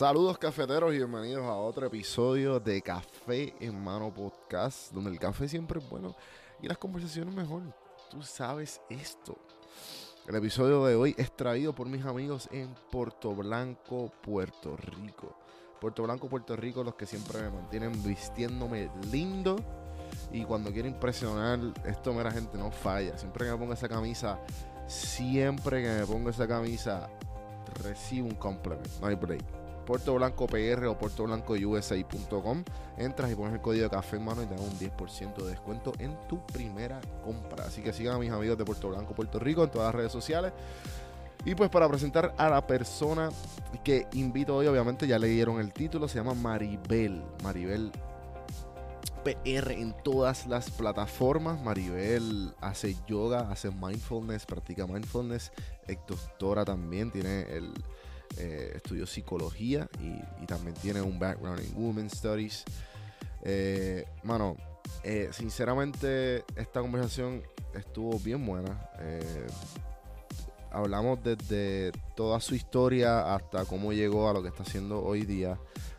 Saludos cafeteros y bienvenidos a otro episodio de Café en Mano Podcast, donde el café siempre es bueno y las conversaciones mejor. Tú sabes esto. El episodio de hoy es traído por mis amigos en Puerto Blanco, Puerto Rico. Puerto Blanco, Puerto Rico, los que siempre me mantienen vistiéndome lindo. Y cuando quiero impresionar, esto, mira, gente, no falla. Siempre que me pongo esa camisa, siempre que me pongo esa camisa, recibo un compliment. No hay break. Puerto Blanco PR o puertoblancousa.com. Entras y pones el código de café en mano y te dan un 10% de descuento en tu primera compra. Así que sigan a mis amigos de Puerto Blanco, Puerto Rico en todas las redes sociales. Y pues para presentar a la persona que invito hoy, obviamente ya leyeron el título, se llama Maribel. Maribel PR en todas las plataformas. Maribel hace yoga, hace mindfulness, practica mindfulness. Es doctora también, tiene el eh, estudió psicología y, también tiene un background en Women's Studies. Eh, mano, eh, sinceramente esta conversación estuvo bien buena. hablamos desde toda su historia hasta cómo llegó a lo que está haciendo hoy día.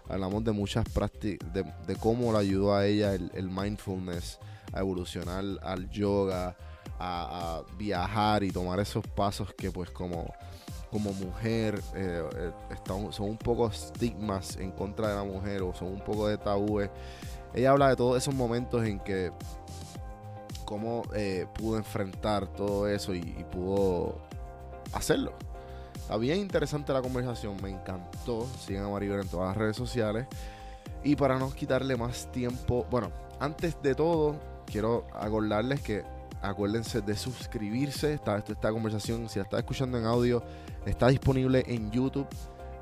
Hablamos de muchas prácticas, de, cómo le ayudó a ella el, mindfulness a evolucionar al yoga, a, viajar y tomar esos pasos que pues como como mujer eh, eh, son un poco estigmas en contra de la mujer o son un poco de tabúes. Ella habla de todos esos momentos en que cómo eh, pudo enfrentar todo eso y, pudo hacerlo. Está bien interesante la conversación, me encantó. Sigan a Maribel en todas las redes sociales. Y para no quitarle más tiempo, bueno, antes de todo, quiero acordarles que acuérdense de suscribirse. Esta, esta conversación, si la está escuchando en audio, está disponible en YouTube.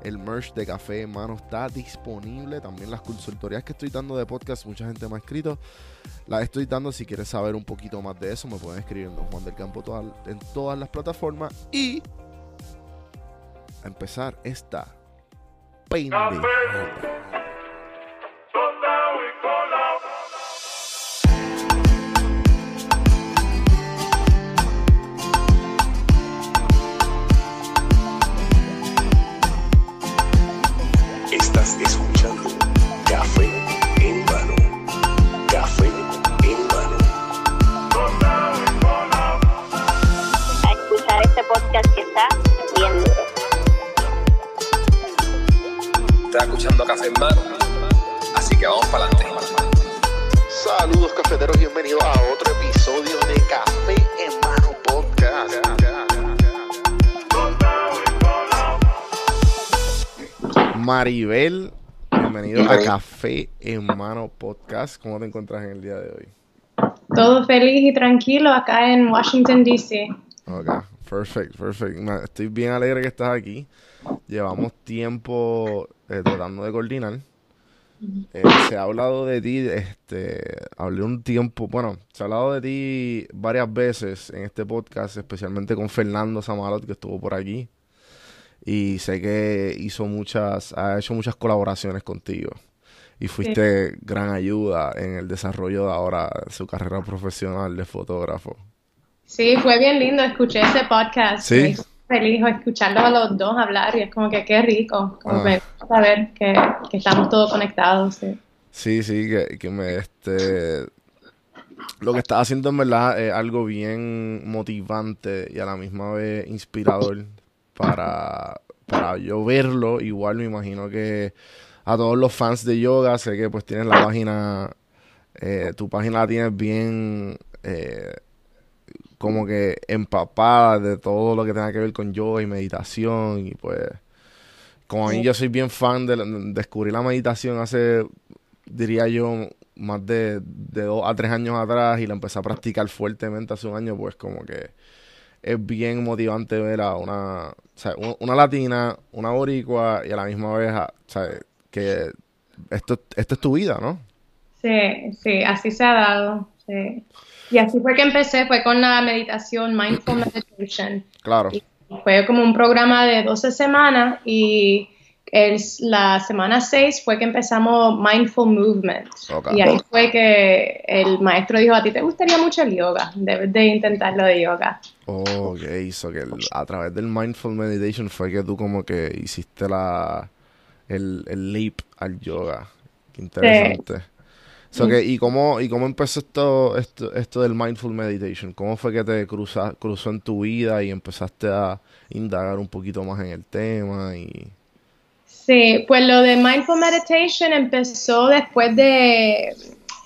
El merch de Café en Mano está disponible. También las consultorías que estoy dando de podcast, mucha gente me ha escrito. Las estoy dando. Si quieres saber un poquito más de eso, me pueden escribir en Don Juan del Campo en todas las plataformas. Y a empezar esta pendeja. Bienvenido a Café en Mano Podcast. ¿Cómo te encuentras en el día de hoy? Todo feliz y tranquilo acá en Washington, D.C. Ok, perfecto, perfecto. Estoy bien alegre que estás aquí. Llevamos tiempo eh, tratando de coordinar. Eh, se ha hablado de ti, este, hablé un tiempo, bueno, se ha hablado de ti varias veces en este podcast, especialmente con Fernando Samalot, que estuvo por aquí. Y sé que hizo muchas, ha hecho muchas colaboraciones contigo. Y fuiste gran ayuda en el desarrollo de ahora su carrera profesional de fotógrafo. Sí, fue bien lindo, escuché ese podcast. Sí feliz escucharlos a los dos hablar y es como que qué rico, como ah. saber que, estamos todos conectados. Sí, sí, que, me este lo que estás haciendo en verdad es algo bien motivante y a la misma vez inspirador para, para yo verlo. Igual me imagino que a todos los fans de yoga, sé que pues tienes la página, eh, tu página la tienes bien eh, como que empapada de todo lo que tenga que ver con yoga y meditación y pues como a mí yo soy bien fan de, descubrir la meditación hace diría yo más de, dos a tres años atrás y la empecé a practicar fuertemente hace un año pues como que es bien motivante ver a una, una latina, una boricua y a la misma vez, que esto, esto es tu vida, ¿no? Sí, sí, así se ha dado. Sí. Y así fue que empecé, fue con la meditación, Mindful Meditation. Claro. fue como un programa de 12 semanas y el, la semana 6 fue que empezamos Mindful Movement. Y ahí fue que el maestro dijo, a ti te gustaría mucho el yoga, debes de intentarlo de yoga. Oh, ok, hizo que a través del Mindful Meditation fue que tú como que hiciste la el, el leap al yoga. Qué interesante. ¿y, cómo, ¿Y cómo empezó esto, esto, esto del mindful meditation? ¿Cómo fue que te cruza, cruzó en tu vida y empezaste a indagar un poquito más en el tema? Y... Sí, pues lo de mindful meditation empezó después de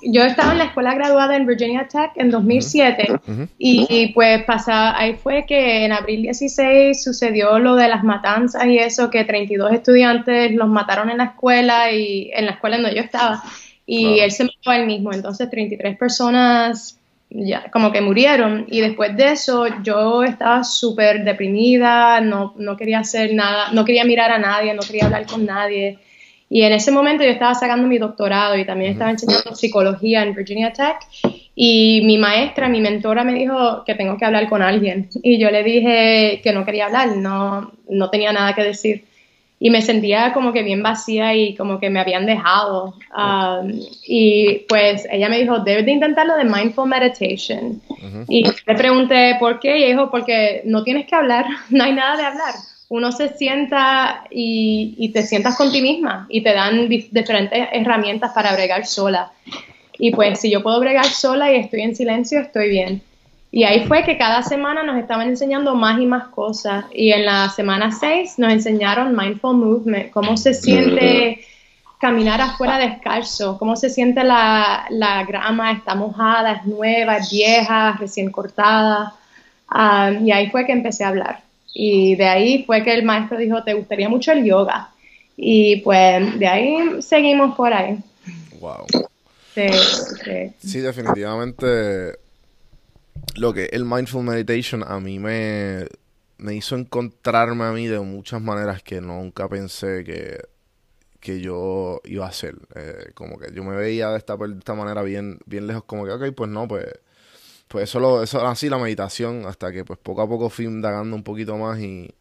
yo estaba en la escuela graduada en Virginia Tech en 2007 y pues pasaba, ahí fue que en abril 16 sucedió lo de las matanzas y eso, que 32 estudiantes los mataron en la escuela y en la escuela donde yo estaba y él se mató a él mismo, entonces 33 personas ya como que murieron y después de eso yo estaba súper deprimida, no, no quería hacer nada, no quería mirar a nadie, no quería hablar con nadie y en ese momento yo estaba sacando mi doctorado y también estaba enseñando psicología en Virginia Tech. Y mi maestra, mi mentora me dijo que tengo que hablar con alguien. Y yo le dije que no quería hablar, no, no tenía nada que decir. Y me sentía como que bien vacía y como que me habían dejado. Um, y pues ella me dijo, debes de intentarlo de mindful meditation. Y le pregunté por qué. Y dijo, porque no tienes que hablar, no hay nada de hablar uno se sienta y, te sientas con ti misma y te dan diferentes herramientas para bregar sola. Y pues si yo puedo bregar sola y estoy en silencio, estoy bien. Y ahí fue que cada semana nos estaban enseñando más y más cosas. Y en la semana 6 nos enseñaron Mindful Movement, cómo se siente caminar afuera descalzo, cómo se siente la, grama, está mojada, es nueva, es vieja, recién cortada. Ah, y ahí fue que empecé a hablar. Y de ahí fue que el maestro dijo, ¿te gustaría mucho el yoga? Y pues de ahí seguimos por ahí. Wow. Sí, definitivamente lo que el mindful meditation a mí me, me hizo encontrarme a mí de muchas maneras que nunca pensé que, que yo iba a hacer. Eh, como que yo me veía de esta, de esta manera bien, bien lejos, como que, ok, pues no, pues pues eso, lo, eso así la meditación, hasta que pues poco a poco fui indagando un poquito más y,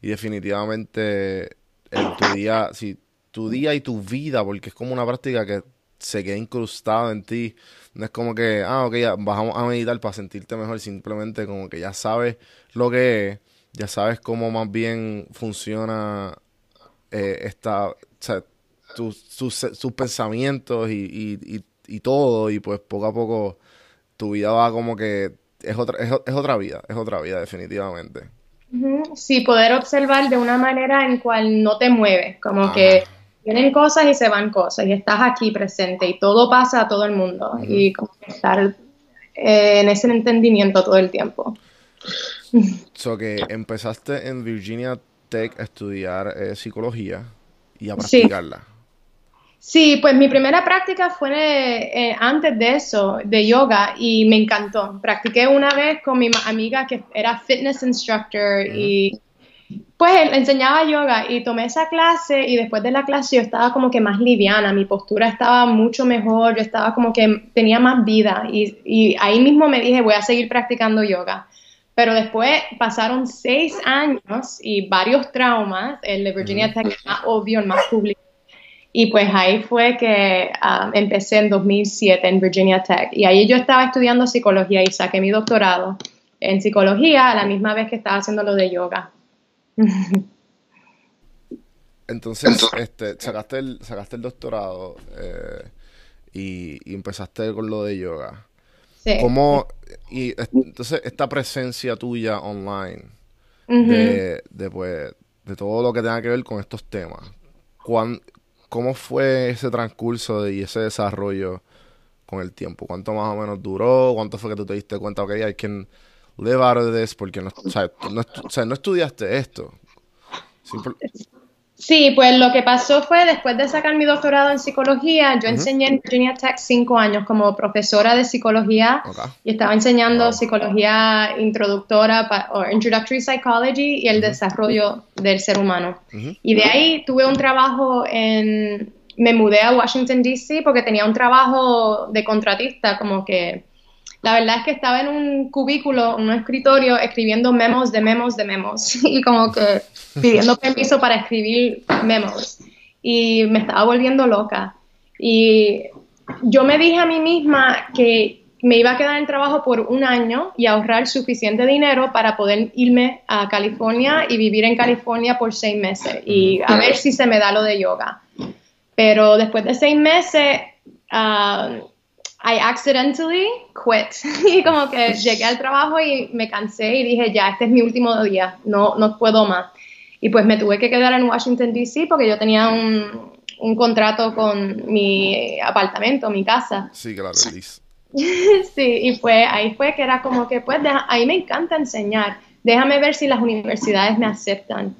definitivamente el, tu día, si tu día y tu vida, porque es como una práctica que se queda incrustado en ti. No es como que, ah, ok, ya bajamos a meditar para sentirte mejor, simplemente como que ya sabes lo que es, ya sabes cómo más bien funciona eh, esta, o sea, tus, pensamientos y, y, y, todo, y pues poco a poco tu vida va como que es otra, es, otra vida, es otra vida definitivamente. Sí, poder observar de una manera en cual no te mueves, como que vienen cosas y se van cosas y estás aquí presente y todo pasa a todo el mundo y como estar eh, en ese entendimiento todo el tiempo. So que empezaste en Virginia Tech a estudiar eh, psicología y a practicarla. Sí, pues mi primera práctica fue eh, antes de eso, de yoga, y me encantó. Practiqué una vez con mi amiga que era fitness instructor y pues enseñaba yoga y tomé esa clase y después de la clase yo estaba como que más liviana, mi postura estaba mucho mejor, yo estaba como que tenía más vida y, y ahí mismo me dije voy a seguir practicando yoga. Pero después pasaron seis años y varios traumas, el de Virginia Tech es más obvio, el más público y pues ahí fue que ah, empecé en 2007 en Virginia Tech. Y ahí yo estaba estudiando psicología y saqué mi doctorado en psicología a la misma vez que estaba haciendo lo de yoga. Entonces, este, sacaste, el, sacaste el doctorado eh, y, empezaste con lo de yoga. Sí. ¿Cómo, y entonces esta presencia tuya online de, de, pues, de todo lo que tenga que ver con estos temas, ¿cuán, ¿Cómo fue ese transcurso y ese desarrollo con el tiempo? ¿Cuánto más o menos duró? ¿Cuánto fue que tú te diste cuenta, ok, I can live out of this? Porque no, o sea, no, estudiaste esto. Sí, pues lo que pasó fue después de sacar mi doctorado en psicología, yo enseñé en Virginia Tech cinco años como profesora de psicología y estaba enseñando psicología introductora o introductory psychology y el desarrollo del ser humano. Y de ahí tuve un trabajo en, me mudé a Washington D.C. porque tenía un trabajo de contratista, como que la verdad es que estaba en un cubículo, en un escritorio, escribiendo memos de memos de memos y como que pidiendo permiso para escribir memos. Y me estaba volviendo loca. Y yo me dije a mí misma que me iba a quedar en trabajo por un año y ahorrar suficiente dinero para poder irme a California y vivir en California por seis meses y a ver si se me da lo de yoga. Pero después de seis meses, uh, I accidentally quit. y como que llegué al trabajo y me cansé y dije, ya, este es mi último día, no, no puedo más. Y pues me tuve que quedar en Washington, D.C. porque yo tenía un, un, contrato con mi apartamento, mi casa. Sí, claro, sí, y pues ahí fue que era como que, pues, ahí me encanta enseñar. Déjame ver si las universidades me aceptan.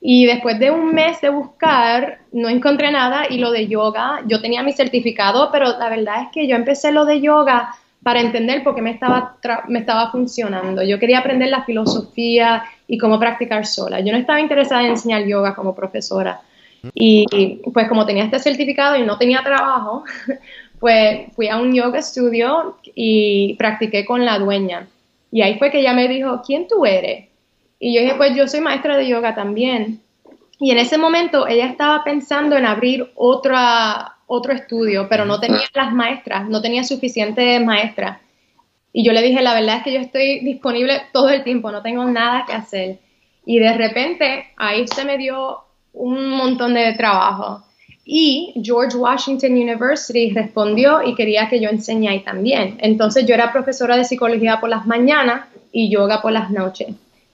Y después de un mes de buscar, no encontré nada y lo de yoga, yo tenía mi certificado, pero la verdad es que yo empecé lo de yoga para entender por qué me estaba, me estaba funcionando. Yo quería aprender la filosofía y cómo practicar sola. Yo no estaba interesada en enseñar yoga como profesora. Y pues como tenía este certificado y no tenía trabajo, pues fui a un yoga studio y practiqué con la dueña. Y ahí fue que ella me dijo, ¿quién tú eres? Y yo dije, pues yo soy maestra de yoga también. Y en ese momento ella estaba pensando en abrir otra, otro estudio, pero no tenía las maestras, no tenía suficientes maestras. Y yo le dije, la verdad es que yo estoy disponible todo el tiempo, no tengo nada que hacer. Y de repente ahí se me dio un montón de trabajo. Y George Washington University respondió y quería que yo enseñe ahí también. Entonces yo era profesora de psicología por las mañanas y yoga por las noches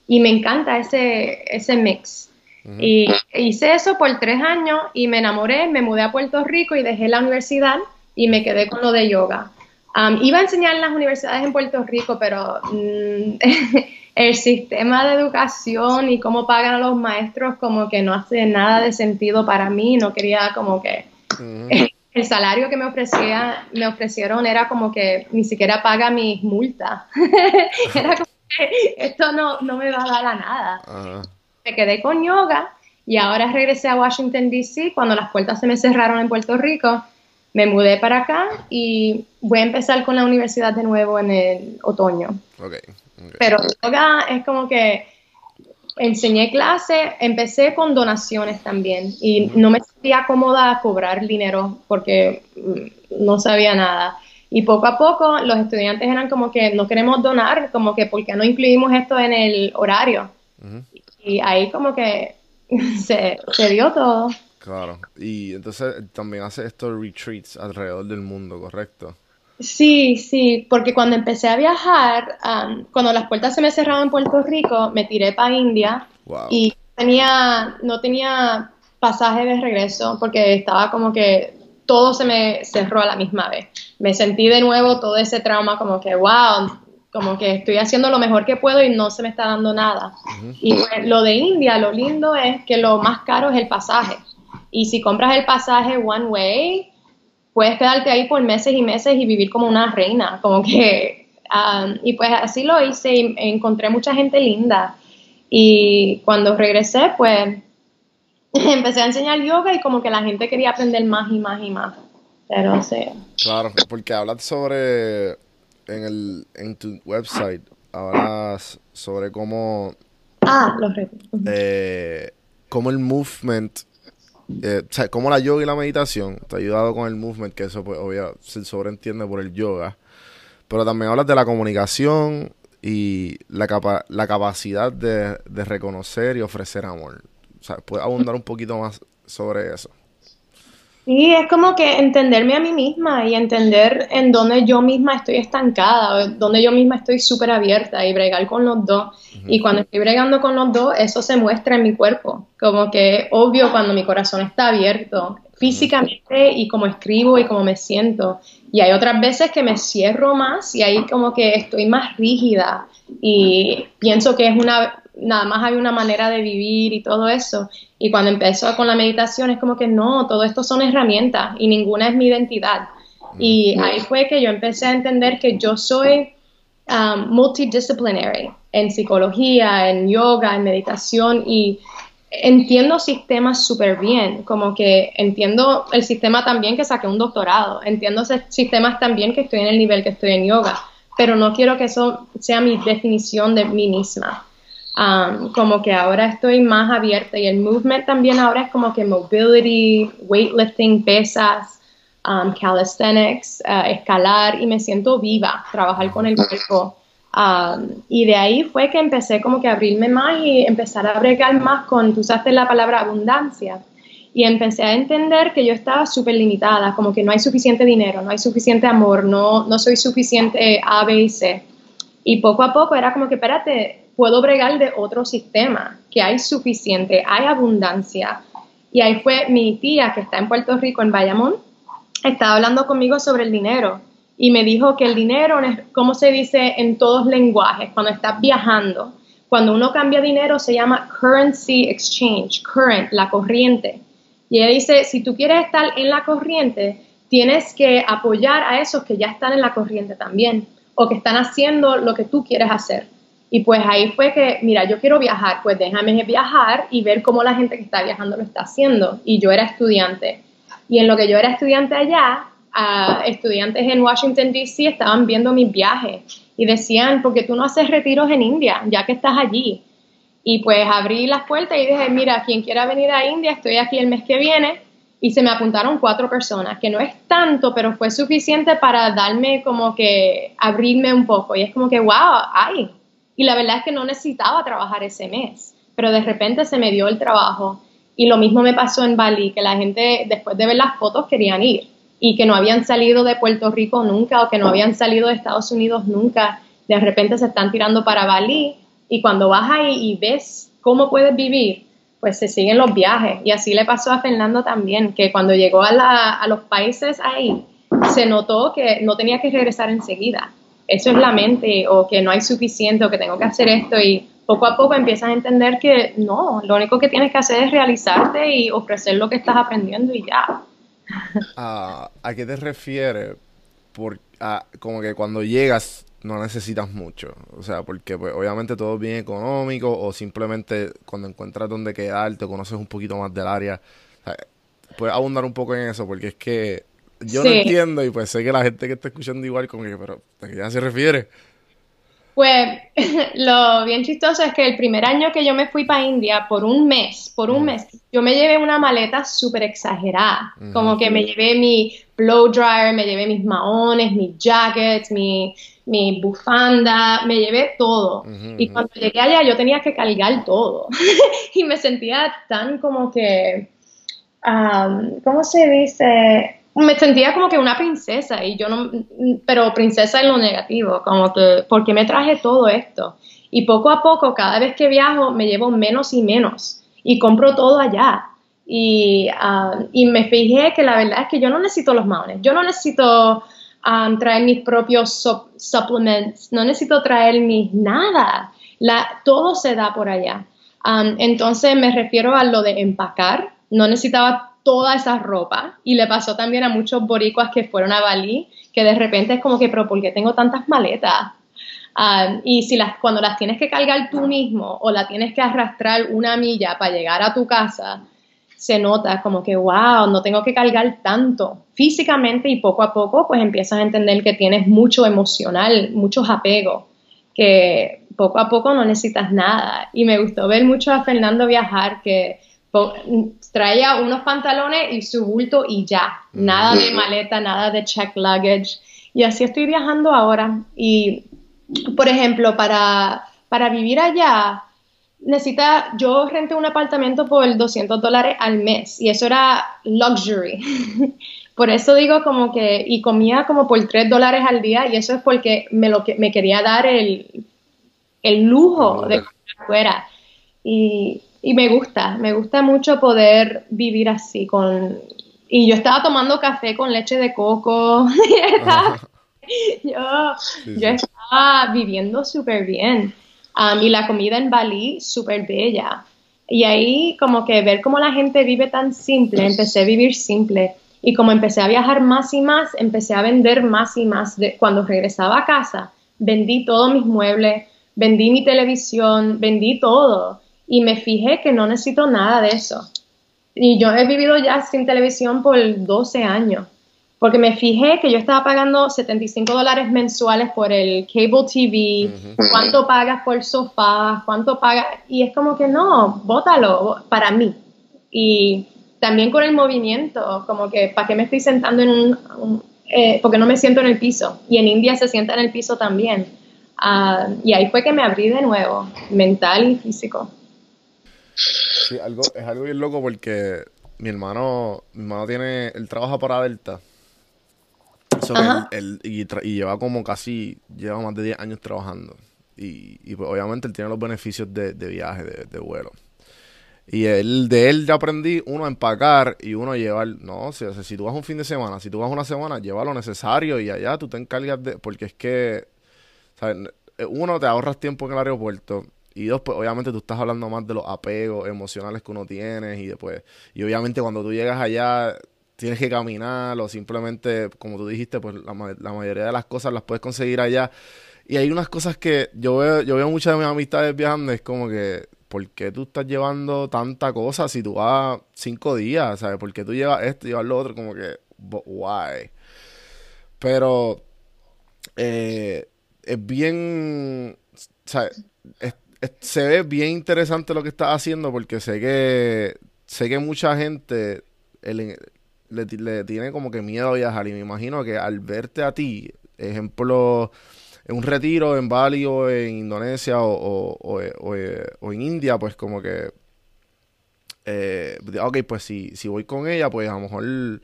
y me encanta ese, ese mix. Y hice eso por tres años y me enamoré, me mudé a Puerto Rico y dejé la universidad y me quedé con lo de yoga. iba a enseñar en las universidades en Puerto Rico, pero mm, el sistema de educación y cómo pagan a los maestros como que no hace nada de sentido para mí, no quería como que... El salario que me ofrecía, me ofrecieron era como que ni siquiera paga mis multas. era como esto no, no me va a dar a nada. Me quedé con yoga y ahora regresé a Washington, D.C. Cuando las puertas se me cerraron en Puerto Rico, me mudé para acá y voy a empezar con la universidad de nuevo en el otoño. Pero yoga es como que enseñé clase, empecé con donaciones también y no me sentía cómoda a cobrar dinero porque mm, no sabía nada. Y poco a poco los estudiantes eran como que no queremos donar, como que porque no incluimos esto en el horario. Y ahí como que se, dio todo. Claro, y entonces también hace estos retreats alrededor del mundo, ¿correcto? Sí, sí, porque cuando empecé a viajar, cuando las puertas se me cerraron en Puerto Rico, me tiré para India y tenía, no tenía pasaje de regreso porque estaba como que todo se me cerró a la misma vez. Me sentí de nuevo todo ese trauma como que, wow, como que estoy haciendo lo mejor que puedo y no se me está dando nada. Y pues, lo de India, lo lindo es que lo más caro es el pasaje. Y si compras el pasaje one way, puedes quedarte ahí por meses y meses y vivir como una reina, como que... Um, y pues así lo hice y encontré mucha gente linda. Y cuando regresé, pues empecé a enseñar yoga y como que la gente quería aprender más y más y más. Pero sí. Claro, porque hablas sobre, en, el, en tu website, hablas sobre cómo... Ah, los retos. Eh, cómo el movement, eh, o sea, cómo la yoga y la meditación te ha ayudado con el movement, que eso pues obviamente se sobreentiende por el yoga. Pero también hablas de la comunicación y la, la capacidad de, de reconocer y ofrecer amor. O sea, ¿puedes abundar un poquito más sobre eso? Sí, es como que entenderme a mí misma y entender en dónde yo misma estoy estancada, dónde yo misma estoy súper abierta y bregar con los dos. Y cuando estoy bregando con los dos, eso se muestra en mi cuerpo. Como que obvio cuando mi corazón está abierto físicamente y como escribo y como me siento. Y hay otras veces que me cierro más y ahí como que estoy más rígida y pienso que es una nada más hay una manera de vivir y todo eso. Y cuando empezó con la meditación es como que no, todo esto son herramientas y ninguna es mi identidad. Y ahí fue que yo empecé a entender que yo soy um, multidisciplinary en psicología, en yoga, en meditación y entiendo sistemas súper bien, como que entiendo el sistema también que saqué un doctorado, entiendo sistemas también que estoy en el nivel que estoy en yoga, pero no quiero que eso sea mi definición de mí misma. Um, como que ahora estoy más abierta y el movement también ahora es como que mobility, weightlifting, pesas, um, calisthenics, uh, escalar y me siento viva, trabajar con el cuerpo. Um, y de ahí fue que empecé como que a abrirme más y empezar a bregar más con, tú usaste la palabra abundancia, y empecé a entender que yo estaba súper limitada, como que no hay suficiente dinero, no hay suficiente amor, no, no soy suficiente A, B y C. Y poco a poco era como que, espérate, puedo bregar de otro sistema, que hay suficiente, hay abundancia. Y ahí fue mi tía, que está en Puerto Rico, en Bayamón, estaba hablando conmigo sobre el dinero y me dijo que el dinero, como se dice en todos lenguajes, cuando estás viajando, cuando uno cambia dinero se llama currency exchange, current, la corriente. Y ella dice, si tú quieres estar en la corriente, tienes que apoyar a esos que ya están en la corriente también o que están haciendo lo que tú quieres hacer. Y pues ahí fue que, mira, yo quiero viajar, pues déjame viajar y ver cómo la gente que está viajando lo está haciendo. Y yo era estudiante. Y en lo que yo era estudiante allá, estudiantes en Washington, D.C. estaban viendo mis viajes y decían, ¿por qué tú no haces retiros en India, ya que estás allí? Y pues abrí las puertas y dije, mira, quien quiera venir a India, estoy aquí el mes que viene. Y se me apuntaron cuatro personas, que no es tanto, pero fue suficiente para darme como que abrirme un poco. Y es como que, wow, ay. Y la verdad es que no necesitaba trabajar ese mes, pero de repente se me dio el trabajo. Y lo mismo me pasó en Bali, que la gente después de ver las fotos querían ir y que no habían salido de Puerto Rico nunca o que no habían salido de Estados Unidos nunca. De repente se están tirando para Bali y cuando vas ahí y ves cómo puedes vivir, pues se siguen los viajes. Y así le pasó a Fernando también, que cuando llegó a, los países ahí, se notó que no tenía que regresar enseguida. Eso es la mente, o que no hay suficiente, o que tengo que hacer esto. Y poco a poco empiezas a entender que no, lo único que tienes que hacer es realizarte y ofrecer lo que estás aprendiendo y ya. Ah, ¿A qué te refieres? Por, como que cuando llegas no necesitas mucho. O sea, porque pues, obviamente todo es bien económico o simplemente cuando encuentras donde quedarte, conoces un poquito más del área. puedes abundar un poco en eso porque es que yo no entiendo y pues sé que la gente que está escuchando igual como que, pero ¿a qué ya se refiere? Pues lo bien chistoso es que el primer año que yo me fui para India, por un mes, por un mes, yo me llevé una maleta súper exagerada. Como que me llevé mi blow dryer, me llevé mis maones, mis jackets, mi, mi bufanda, me llevé todo. Y cuando llegué allá yo tenía que cargar todo. y me sentía tan como que, ¿cómo se dice? Me sentía como que una princesa y yo no, pero princesa en lo negativo, como que, porque me traje todo esto? Y poco a poco, cada vez que viajo, me llevo menos y menos y compro todo allá. Y, y me fijé que la verdad es que yo no necesito los maones, yo no necesito um, traer mis propios supplements, no necesito traer mis nada, todo se da por allá. Um, entonces me refiero a lo de empacar, no necesitaba toda esa ropa y le pasó también a muchos boricuas que fueron a Bali, que de repente es como que, pero ¿por qué tengo tantas maletas? Y si las, cuando las tienes que cargar tú mismo o la tienes que arrastrar una milla para llegar a tu casa, se nota como que, wow, no tengo que cargar tanto físicamente y poco a poco pues empiezas a entender que tienes mucho emocional, muchos apegos, que poco a poco no necesitas nada. Y me gustó ver mucho a Fernando viajar, que traía unos pantalones y su bulto y ya, nada de maleta, nada de check luggage. Y así estoy viajando ahora. Y, por ejemplo, para, para vivir allá, necesita, yo renté un apartamento por 200 dólares al mes y eso era luxury. por eso digo como que, y comía como por 3 dólares al día y eso es porque me, lo, me quería dar el, el lujo de comer afuera. Y, y me gusta, me gusta mucho poder vivir así con... Y yo estaba tomando café con leche de coco. yo, yo estaba viviendo súper bien. Um, y la comida en Bali, súper bella. Y ahí como que ver cómo la gente vive tan simple, empecé a vivir simple. Y como empecé a viajar más y más, empecé a vender más y más. De, cuando regresaba a casa, vendí todos mis muebles, vendí mi televisión, vendí todo. Y me fijé que no necesito nada de eso. Y yo he vivido ya sin televisión por 12 años porque me fijé que yo estaba pagando 75 dólares mensuales por el cable TV, cuánto pagas por el sofá, cuánto pagas, y es como que no, bótalo para mí. Y también con el movimiento, como que, ¿para qué me estoy sentando en un, eh, porque no me siento en el piso? Y en India se sienta en el piso también. Ah, y ahí fue que me abrí de nuevo, mental y físico. Sí, algo, es algo bien loco porque mi hermano, mi hermano tiene, él trabaja para Delta. y, lleva como casi, lleva más de 10 años trabajando. Y, y pues, obviamente él tiene los beneficios de, viaje, de, vuelo. Y él, de él ya aprendí, uno, a empacar y uno a llevar, no, o sea, si tú vas un fin de semana, si tú vas una semana, lleva lo necesario y allá tú te encargas de, porque es que, ¿sabes? uno, te ahorras tiempo en el aeropuerto y dos, pues obviamente tú estás hablando más de los apegos emocionales que uno tiene y después, y obviamente cuando tú llegas allá tienes que caminar o simplemente, como tú dijiste, pues la, mayoría de las cosas las puedes conseguir allá. Y hay unas cosas que yo veo, yo veo muchas de mis amistades viajando, es como que, ¿por qué tú estás llevando tanta cosa si tú vas cinco días? ¿Sabes? ¿Por qué tú llevas esto y llevas lo otro? Como que, why? Pero eh, es bien, ¿sabes? Se ve bien interesante lo que estás haciendo porque sé que sé que mucha gente le, tiene como que miedo a viajar y me imagino que al verte a ti, ejemplo, en un retiro en Bali o en Indonesia o, o, en India, pues como que, eh, ok, pues si, si voy con ella, pues a lo mejor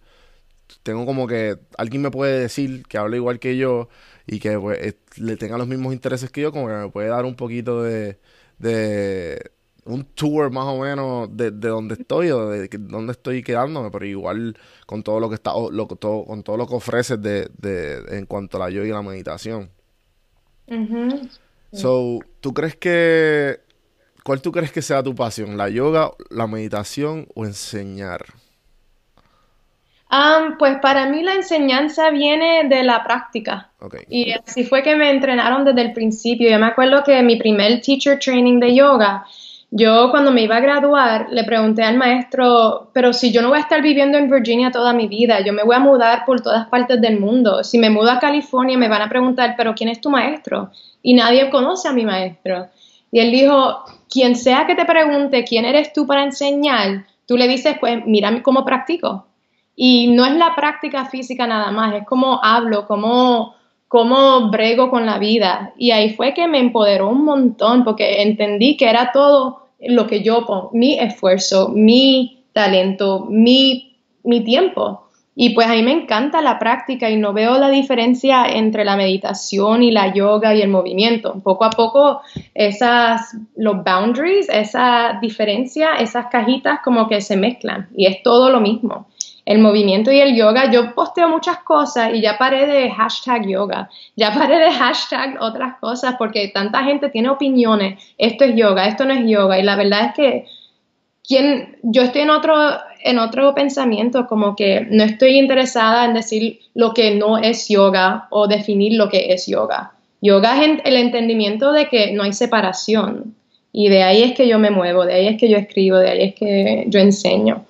tengo como que alguien me puede decir que habla igual que yo y que pues, le tenga los mismos intereses que yo, como que me puede dar un poquito de, de un tour más o menos de, de donde estoy o de, donde estoy quedándome, pero igual con todo lo que está, lo, todo, con todo lo que ofreces de, de, en cuanto a la yoga y la meditación. So, ¿tú crees que, cuál tú crees que sea tu pasión? ¿La yoga, la meditación o enseñar? Pues para mí la enseñanza viene de la práctica. Y así fue que me entrenaron desde el principio. Yo me acuerdo que mi primer teacher training de yoga, yo cuando me iba a graduar le pregunté al maestro, pero si yo no voy a estar viviendo en Virginia toda mi vida, yo me voy a mudar por todas partes del mundo. Si me mudo a California me van a preguntar, pero ¿quién es tu maestro? Y nadie conoce a mi maestro. Y él dijo, quien sea que te pregunte quién eres tú para enseñar, tú le dices, pues mira cómo practico y no es la práctica física nada más, es como hablo, como cómo brego con la vida. Y ahí fue que me empoderó un montón porque entendí que era todo lo que yo pongo, mi esfuerzo, mi talento, mi, mi tiempo. Y pues a mí me encanta la práctica y no veo la diferencia entre la meditación y la yoga y el movimiento. Poco a poco esas, los boundaries, esa diferencia, esas cajitas como que se mezclan y es todo lo mismo el movimiento y el yoga, yo posteo muchas cosas y ya paré de hashtag yoga, ya paré de hashtag otras cosas porque tanta gente tiene opiniones, esto es yoga, esto no es yoga y la verdad es que yo estoy en otro, en otro pensamiento, como que no estoy interesada en decir lo que no es yoga o definir lo que es yoga. Yoga es el entendimiento de que no hay separación y de ahí es que yo me muevo, de ahí es que yo escribo, de ahí es que yo enseño.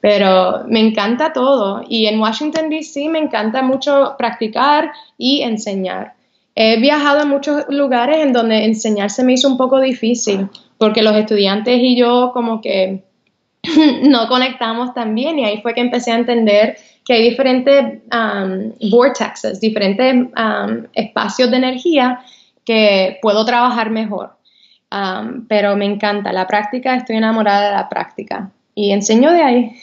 Pero me encanta todo y en Washington, D.C. me encanta mucho practicar y enseñar. He viajado a muchos lugares en donde enseñar se me hizo un poco difícil porque los estudiantes y yo como que no conectamos tan bien y ahí fue que empecé a entender que hay diferentes um, vortexes, diferentes um, espacios de energía que puedo trabajar mejor. Um, pero me encanta la práctica, estoy enamorada de la práctica y enseño de ahí.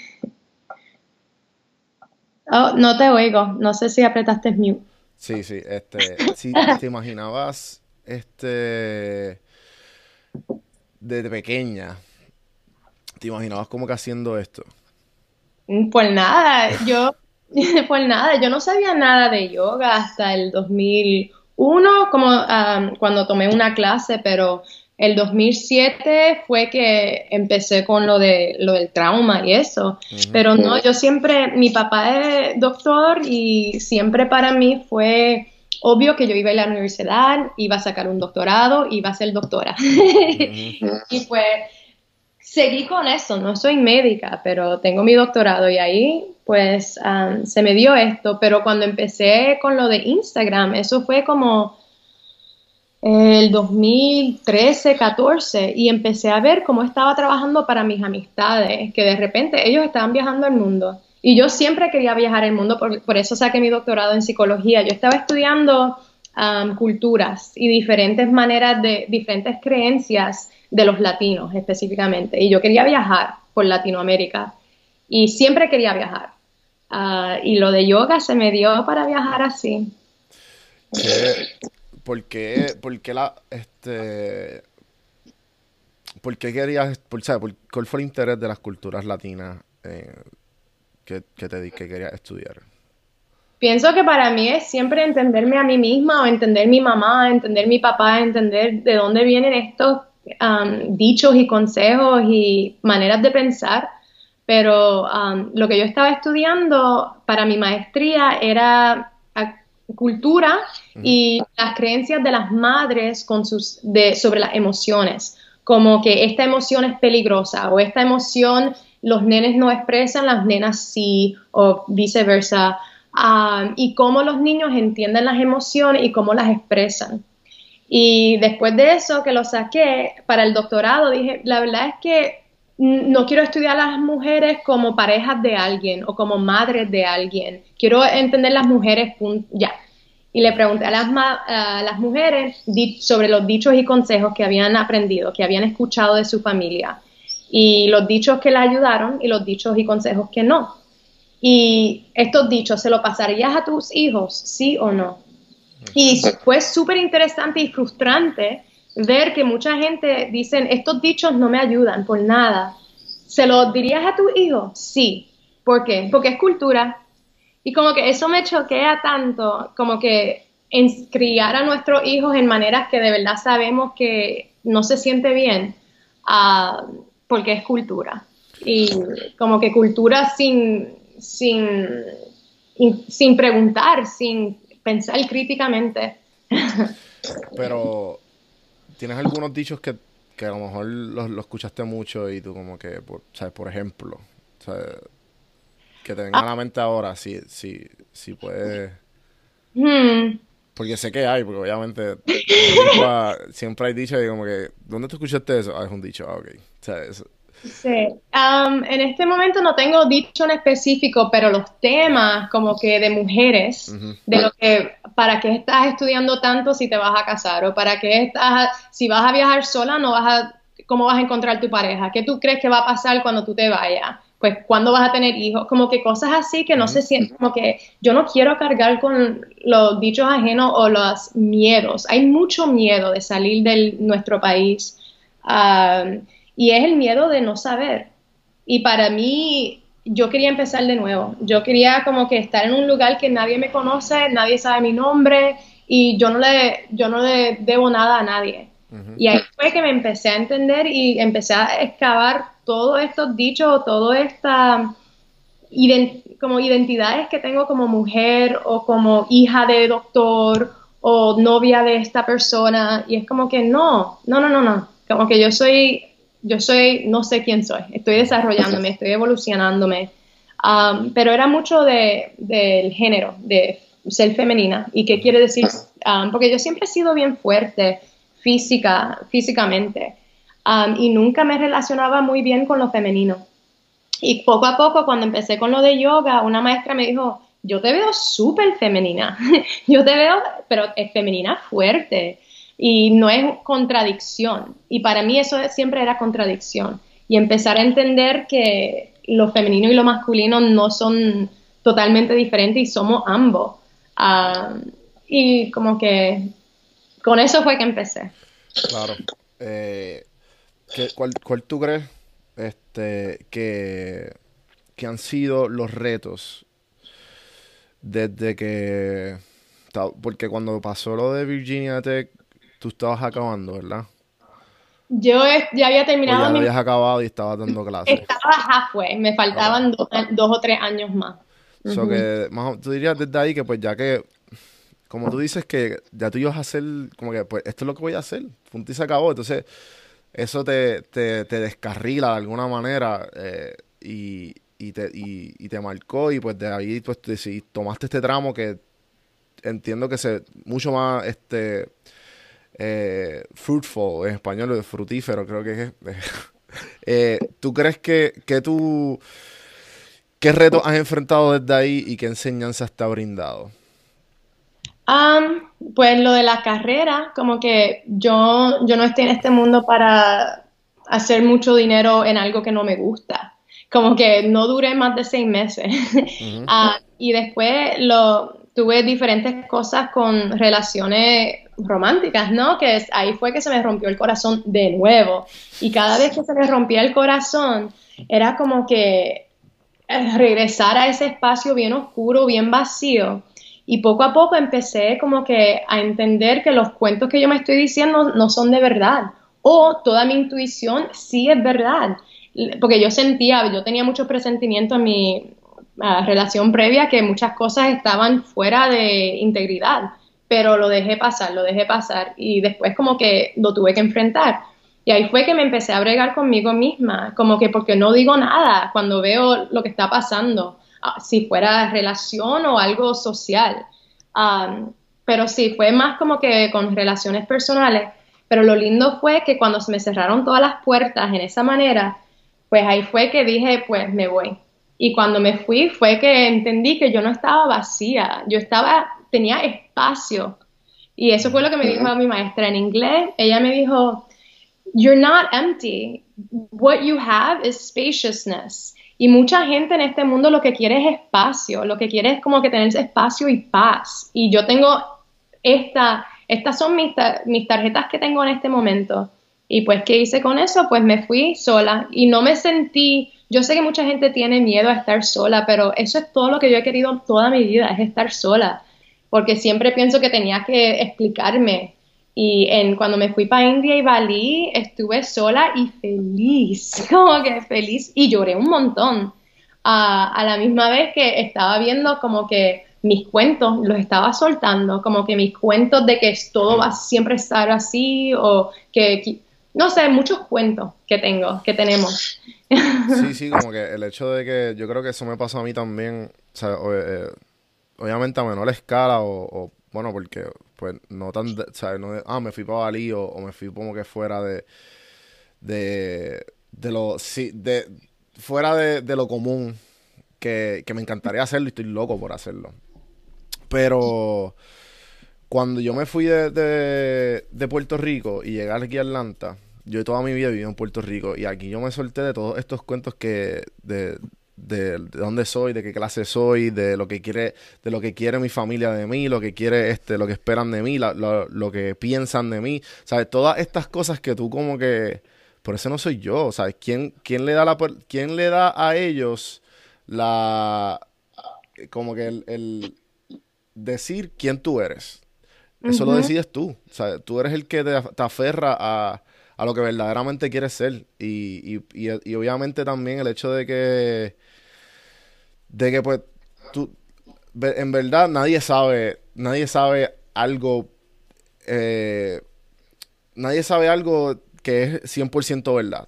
Oh, no te oigo. No sé si apretaste mute. Sí, sí. Este, si te imaginabas, este, desde pequeña, te imaginabas como que haciendo esto. Pues nada, yo, pues nada, yo no sabía nada de yoga hasta el 2001, como ah, cuando tomé una clase, pero el 2007 fue que empecé con lo de lo del trauma y eso, pero no, yo siempre, mi papá es doctor y siempre para mí fue obvio que yo iba a ir a la universidad, iba a sacar un doctorado, iba a ser doctora. y pues seguí con eso, no soy médica, pero tengo mi doctorado y ahí pues se me dio esto, pero cuando empecé con lo de Instagram, eso fue como el 2013, 14 y empecé a ver cómo estaba trabajando para mis amistades, que de repente ellos estaban viajando al mundo. Y yo siempre quería viajar al mundo, por, por eso saqué mi doctorado en psicología. Yo estaba estudiando um, culturas y diferentes maneras de, diferentes creencias de los latinos específicamente. Y yo quería viajar por Latinoamérica y siempre quería viajar. Uh, y lo de yoga se me dio para viajar así. ¿Por qué, por qué la, este, por qué querías, por, cuál fue el interés de las culturas latinas eh, que, que, te que querías estudiar? Pienso que para mí es siempre entenderme a mí misma o entender mi mamá, entender mi papá, entender de dónde vienen estos um, dichos y consejos y maneras de pensar. Pero um, lo que yo estaba estudiando para mi maestría era cultura y las creencias de las madres con sus, de, sobre las emociones, como que esta emoción es peligrosa o esta emoción los nenes no expresan, las nenas sí o viceversa, um, y cómo los niños entienden las emociones y cómo las expresan. Y después de eso que lo saqué para el doctorado, dije, la verdad es que no quiero estudiar a las mujeres como parejas de alguien o como madres de alguien. Quiero entender las mujeres, ya. Y le pregunté a las, a las mujeres sobre los dichos y consejos que habían aprendido, que habían escuchado de su familia. Y los dichos que la ayudaron y los dichos y consejos que no. Y estos dichos, ¿se lo pasarías a tus hijos, sí o no? Y fue súper interesante y frustrante ver que mucha gente dicen, estos dichos no me ayudan por nada. ¿Se los dirías a tu hijo? Sí. ¿Por qué? Porque es cultura. Y como que eso me choquea tanto, como que criar a nuestros hijos en maneras que de verdad sabemos que no se siente bien, uh, porque es cultura. Y como que cultura sin, sin, sin preguntar, sin pensar críticamente. Pero ¿Tienes algunos dichos que, que a lo mejor los, escuchaste mucho y tú como que, por, ¿sabes? Por ejemplo, que te venga a la mente ahora, si, si, si puedes... Hmm. Porque sé que hay, porque obviamente siempre hay dichos y como que, ¿dónde tú escuchaste eso? Ah, es un dicho, ah, ok. O sea, eso, Sí, um, en este momento no tengo dicho en específico, pero los temas como que de mujeres, de lo que, para qué estás estudiando tanto si te vas a casar, o para qué estás, si vas a viajar sola, no vas a, cómo vas a encontrar tu pareja, qué tú crees que va a pasar cuando tú te vayas, pues cuándo vas a tener hijos, como que cosas así que no se sienten, como que yo no quiero cargar con los dichos ajenos o los miedos, hay mucho miedo de salir de nuestro país. Um, y es el miedo de no saber. Y para mí, yo quería empezar de nuevo. Yo quería como que estar en un lugar que nadie me conoce, nadie sabe mi nombre y yo no le, yo no le debo nada a nadie. Y ahí fue que me empecé a entender y empecé a excavar todos estos dichos, todas estas como identidades que tengo como mujer o como hija de doctor o novia de esta persona. Y es como que no, no, no, no, no. Como que yo soy yo soy, no sé quién soy, estoy desarrollándome, estoy evolucionándome, um, pero era mucho de, del género, de ser femenina. ¿Y qué quiere decir? Um, porque yo siempre he sido bien fuerte física, físicamente um, y nunca me relacionaba muy bien con lo femenino. Y poco a poco, cuando empecé con lo de yoga, una maestra me dijo, yo te veo súper femenina, yo te veo, pero es femenina fuerte y no es contradicción. Y para mí eso siempre era contradicción. Y empezar a entender que lo femenino y lo masculino no son totalmente diferentes y somos ambos. Ah, y como que con eso fue que empecé. Claro. Eh, cuál, cuál, tú crees este, que, que han sido los retos desde que... Porque cuando pasó lo de Virginia Tech, tú estabas acabando, ¿verdad? Yo ya había terminado. ya habías acabado y estabas dando clases. Estaba halfway, me faltaban dos, o tres años más. So que, tú dirías desde ahí que pues ya que, como tú dices que ya tú ibas a hacer, como que pues esto es lo que voy a hacer, punto y se acabó. Entonces, eso te, te, te descarrila de alguna manera eh, y, y, te, y, y, te marcó y pues de ahí pues tomaste este tramo que entiendo que se mucho más este eh, fruitful, en español, frutífero, creo que es. Eh, ¿Tú crees que, que tú, qué retos has enfrentado desde ahí y qué enseñanzas te ha brindado? pues lo de la carrera, como que yo, yo no estoy en este mundo para hacer mucho dinero en algo que no me gusta. Como que no duré más de seis meses. Ah, y después lo, tuve diferentes cosas con relaciones románticas, ¿no? Que ahí fue que se me rompió el corazón de nuevo. Y cada vez que se me rompía el corazón, era como que eh, regresar a ese espacio bien oscuro, bien vacío y poco a poco empecé como que a entender que los cuentos que yo me estoy diciendo no son de verdad. O toda mi intuición sí es verdad. Porque yo sentía, yo tenía mucho presentimiento en mi ah, relación previa que muchas cosas estaban fuera de integridad. Pero lo dejé pasar, lo dejé pasar. Y después como que lo tuve que enfrentar. Y ahí fue que me empecé a bregar conmigo misma, como que porque no digo nada cuando veo lo que está pasando Ah, si fuera relación o algo social. pero sí, fue más como que con relaciones personales. Pero lo lindo fue que cuando se me cerraron todas las puertas en esa manera, pues ahí fue que dije, pues me voy. Y cuando me fui fue que entendí que yo no estaba vacía, yo estaba, tenía espacio. Y eso fue lo que me dijo mi maestra en inglés. Ella me dijo, you're not empty. What you have is spaciousness. Y mucha gente en este mundo lo que quiere es espacio, lo que quiere es como que tener espacio y paz. Y yo tengo esta, estas son mis, mis tarjetas que tengo en este momento. Y pues, ¿qué hice con eso? Pues me fui sola y no me sentí, yo sé que mucha gente tiene miedo a estar sola, pero eso es todo lo que yo he querido toda mi vida, es estar sola, porque siempre pienso que tenía que explicarme y en, cuando me fui para India y Bali, estuve sola y feliz, como que feliz, y lloré un montón. a la misma vez que estaba viendo como que mis cuentos los estaba soltando, como que mis cuentos de que todo va a siempre estar así, o que, no sé, muchos cuentos que tengo, que tenemos. Sí, sí, como que el hecho de que yo creo que eso me pasó a mí también, o sea, eh, obviamente a menor escala o bueno, porque pues no tan, ¿sabes? No ah, me fui para Bali o, me fui como que fuera de, de, de lo, sí, de, fuera de, lo común, que, me encantaría hacerlo y estoy loco por hacerlo. Pero cuando yo me fui de, de, Puerto Rico y llegué aquí a Atlanta, yo toda mi vida he vivido en Puerto Rico y aquí yo me solté de todos estos cuentos que de, de, dónde soy, de qué clase soy, de lo que quiere, de lo que quiere mi familia de mí, lo que quiere este, lo que esperan de mí, lo, que piensan de mí, ¿sabes? Todas estas cosas que tú como que, por eso no soy yo, ¿sabes? ¿Quién, quién le da la, quién le da a ellos la, como que el, decir quién tú eres? Eso lo decides tú, ¿sabes? Tú eres el que te, te aferra a a lo que verdaderamente quieres ser. Y, y, y, obviamente también el hecho de que, de que pues, tú, en verdad nadie sabe, nadie sabe algo, eh, nadie sabe algo que es 100% verdad.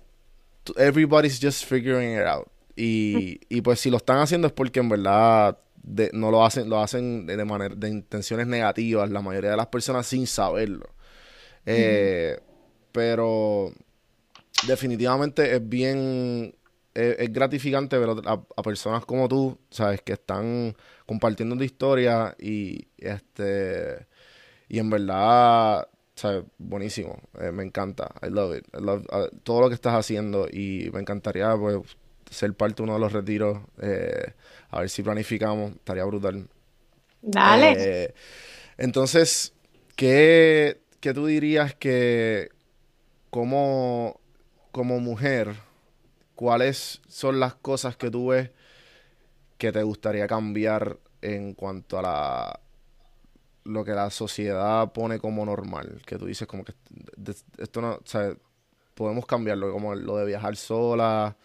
Everybody's just figuring it out. Y, y pues si lo están haciendo es porque en verdad no lo hacen, lo hacen de, manera, de intenciones negativas, la mayoría de las personas sin saberlo. Eh, pero definitivamente es bien, es, gratificante ver a, personas como tú, ¿sabes? Que están compartiendo tu historia y este, y en verdad, ¿sabes? Buenísimo, eh, me encanta, I love it, I love, uh, todo lo que estás haciendo y me encantaría, pues, ser parte de uno de los retiros, eh, a ver si planificamos, estaría brutal. Dale. Eh, entonces, ¿qué, ¿qué tú dirías que como, como mujer, ¿cuáles son las cosas que tú ves que te gustaría cambiar en cuanto a la lo que la sociedad pone como normal? Que tú dices como que esto no, o podemos cambiarlo, como lo de viajar sola,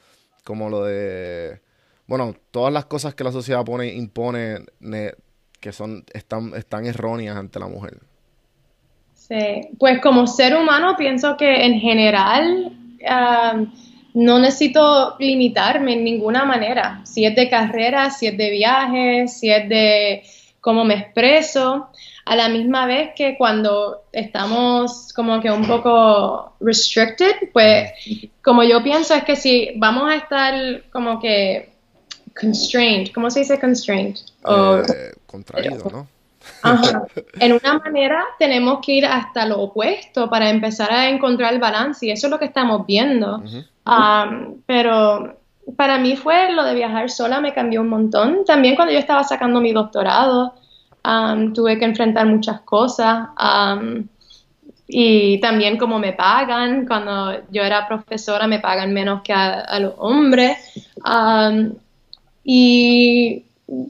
como lo de bueno, todas las cosas que la sociedad pone, impone, que son, están, están erróneas ante la mujer. Sí, pues como ser humano pienso que en general no necesito limitarme en ninguna manera. Si es de carrera, si es de viaje, si es de cómo me expreso, a la misma vez que cuando estamos como que un poco restricted, pues como yo pienso es que si vamos a estar como que constrained, ¿cómo se dice constrained? Eh, contraído, ¿no? Ajá. En una manera tenemos que ir hasta lo opuesto para empezar a encontrar el balance y eso es lo que estamos viendo. pero para mí fue lo de viajar sola, me cambió un montón. También cuando yo estaba sacando mi doctorado, tuve que enfrentar muchas cosas. y también como me pagan, cuando yo era profesora me pagan menos que a, los hombres. y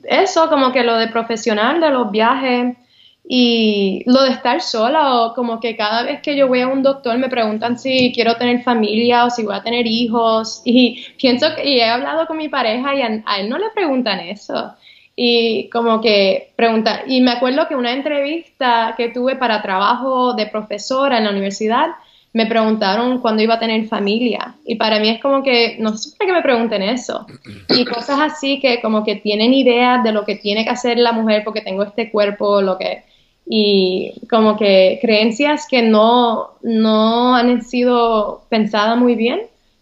eso, como que lo de profesional, de los viajes y lo de estar sola o como que cada vez que yo voy a un doctor me preguntan si quiero tener familia o si voy a tener hijos. Y pienso que y he hablado con mi pareja y a, él no le preguntan eso. Y como que preguntan y me acuerdo que una entrevista que tuve para trabajo de profesora en la universidad me preguntaron cuándo iba a tener familia. Y para mí es como que, no sé por qué me pregunten eso. Y cosas así que como que tienen ideas de lo que tiene que hacer la mujer porque tengo este cuerpo, lo que... Y como que creencias que no, no han sido pensadas muy bien,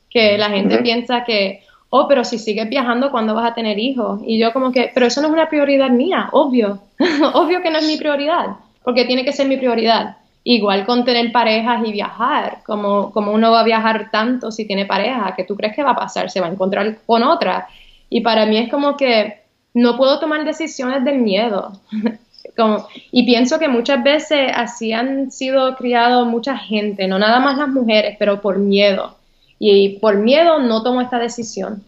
que la gente piensa que, oh, pero si sigues viajando, ¿cuándo vas a tener hijos? Y yo como que, pero eso no es una prioridad mía, obvio, obvio que no es mi prioridad, porque tiene que ser mi prioridad. Igual con tener parejas y viajar, como, como uno va a viajar tanto si tiene pareja, que tú crees que va a pasar, se va a encontrar con otra. Y para mí es como que no puedo tomar decisiones del miedo. como, y pienso que muchas veces así han sido criados mucha gente, no nada más las mujeres, pero por miedo. Y por miedo no tomo esta decisión.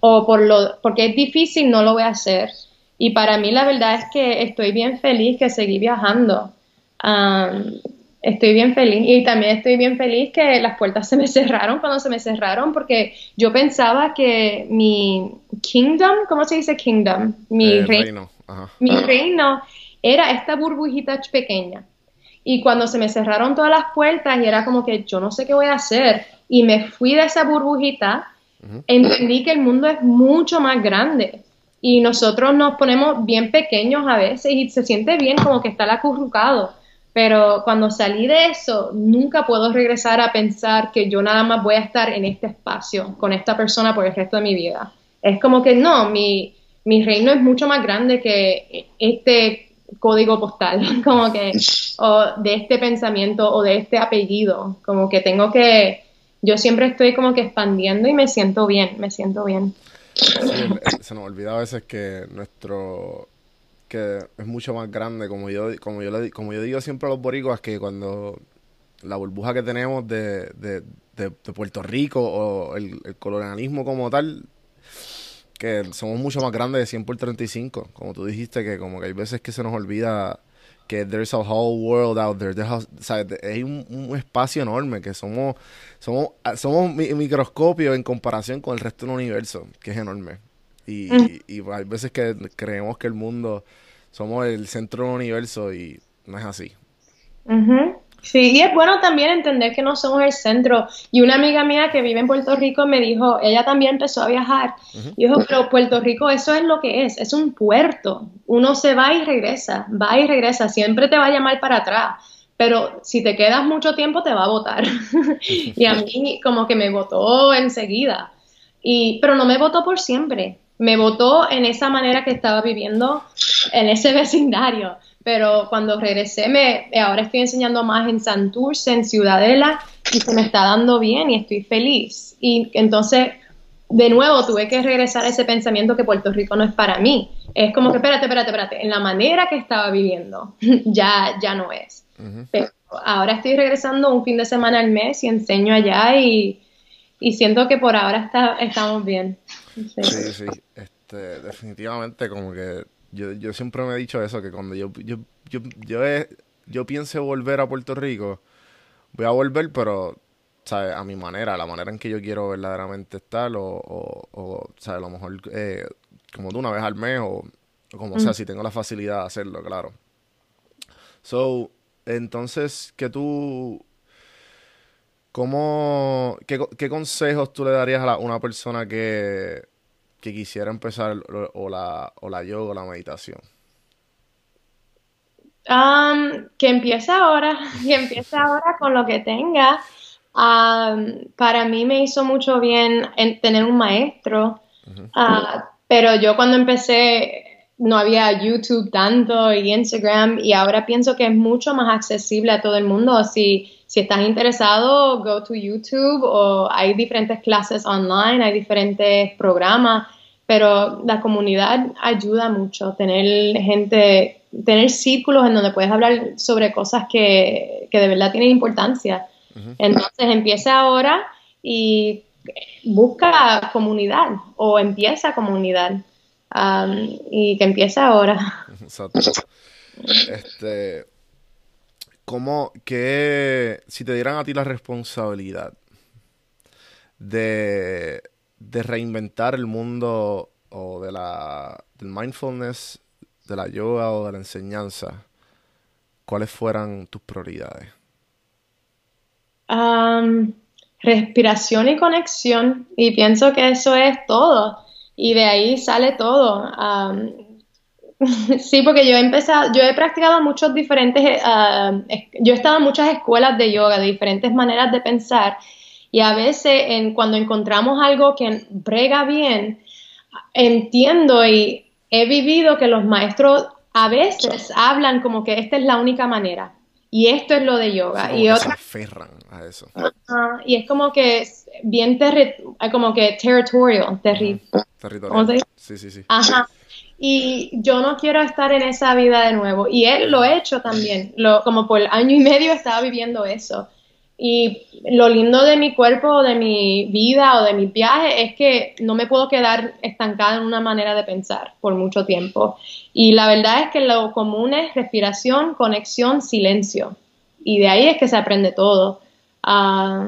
O por lo, porque es difícil, no lo voy a hacer. Y para mí la verdad es que estoy bien feliz que seguí viajando estoy bien feliz y también estoy bien feliz que las puertas se me cerraron cuando se me cerraron porque yo pensaba que mi kingdom, ¿cómo se dice kingdom? Mi eh, reino. Mi reino era esta burbujita pequeña. Y cuando se me cerraron todas las puertas y era como que yo no sé qué voy a hacer y me fui de esa burbujita, entendí que el mundo es mucho más grande y nosotros nos ponemos bien pequeños a veces y se siente bien como que está acurrucado pero cuando salí de eso, nunca puedo regresar a pensar que yo nada más voy a estar en este espacio con esta persona por el resto de mi vida. Es como que no, mi, mi reino es mucho más grande que este código postal, como que, o de este pensamiento o de este apellido, como que tengo que, yo siempre estoy como que expandiendo y me siento bien, me siento bien. se nos olvida a veces que nuestro que es mucho más grande, como yo, como yo, como yo digo siempre a los boricuas, que cuando la burbuja que tenemos de, de, de, Puerto Rico o el, colonialismo como tal, que somos mucho más grandes de 100 por 35, como tú dijiste, que como que hay veces que se nos olvida que there's a whole world out there, hay un, espacio enorme, que somos, somos, somos microscopio en comparación con el resto del universo, que es enorme. Y, y, hay veces que creemos que el mundo somos el centro del universo y no es así. Sí, y es bueno también entender que no somos el centro. Y una amiga mía que vive en Puerto Rico me dijo, ella también empezó a viajar. Y dijo, pero Puerto Rico eso es lo que es, es un puerto. Uno se va y regresa, va y regresa, siempre te va a llamar para atrás. Pero si te quedas mucho tiempo te va a votar. y a mí como que me votó enseguida. Y, pero no me votó por siempre me votó en esa manera que estaba viviendo en ese vecindario. Pero cuando regresé, me, ahora estoy enseñando más en Santurce, en Ciudadela, y se me está dando bien y estoy feliz. Y entonces, de nuevo, tuve que regresar a ese pensamiento que Puerto Rico no es para mí. Es como que, espérate, espérate, espérate, en la manera que estaba viviendo, ya, ya no es. Pero ahora estoy regresando un fin de semana al mes y enseño allá y, y siento que por ahora está, estamos bien. Sí, sí, Este, definitivamente como que yo, yo siempre me he dicho eso, que cuando yo, yo, yo, yo, yo piense volver a Puerto Rico, voy a volver, pero ¿sabes? a mi manera, la manera en que yo quiero verdaderamente estar, o, o, o ¿sabes? a lo mejor eh, como tú una vez al mes, o, como sea, si tengo la facilidad de hacerlo, claro. So, entonces, que tú ¿Cómo, qué, consejos tú le darías a una persona que, quisiera empezar o la, o la yoga o la meditación? Um, que empiece ahora, que empiece ahora con lo que tenga. Um, para mí me hizo mucho bien tener un maestro, uh, pero yo cuando empecé no había YouTube tanto y Instagram y ahora pienso que es mucho más accesible a todo el mundo. Si, si estás interesado, go to YouTube o hay diferentes clases online, hay diferentes programas, pero la comunidad ayuda mucho, tener gente, tener círculos en donde puedes hablar sobre cosas que, que de verdad tienen importancia. Entonces empieza ahora y busca comunidad o empieza comunidad y que empiece ahora. Exacto. Este, ¿cómo, que, si te dieran a ti la responsabilidad de, de reinventar el mundo o de la, del mindfulness, de la yoga o de la enseñanza, ¿cuáles fueran tus prioridades? respiración y conexión, y pienso que eso es todo y de ahí sale todo. Sí, porque yo he empezado, yo he practicado muchos diferentes, yo he estado en muchas escuelas de yoga, de diferentes maneras de pensar, y a veces en, cuando encontramos algo que brega bien, entiendo y he vivido que los maestros a veces hablan como que esta es la única manera y esto es lo de yoga y se aferran a eso. Y es como que bien como que territorial territorial. sí sí sí. Ajá y yo no quiero estar en esa vida de nuevo y él lo he hecho también lo como por año y medio estaba viviendo eso y lo lindo de mi cuerpo, de mi vida o de mi viaje es que no me puedo quedar estancada en una manera de pensar por mucho tiempo. Y la verdad es que lo común es respiración, conexión, silencio. Y de ahí es que se aprende todo. Ah,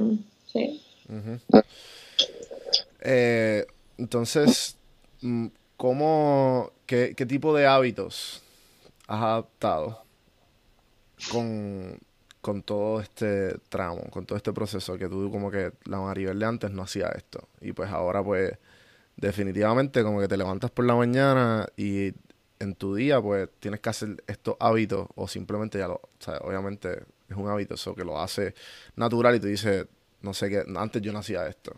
sí. Eh, entonces, mm, ¿cómo, qué, qué tipo de hábitos has adaptado con con todo este tramo, con todo este proceso que tú como que la Maribel de antes no hacía esto. Y pues ahora pues definitivamente como que te levantas por la mañana y en tu día pues tienes que hacer estos hábitos o simplemente ya lo, o sea, obviamente es un hábito eso que lo hace natural y tú dices, no sé qué, antes yo no hacía esto.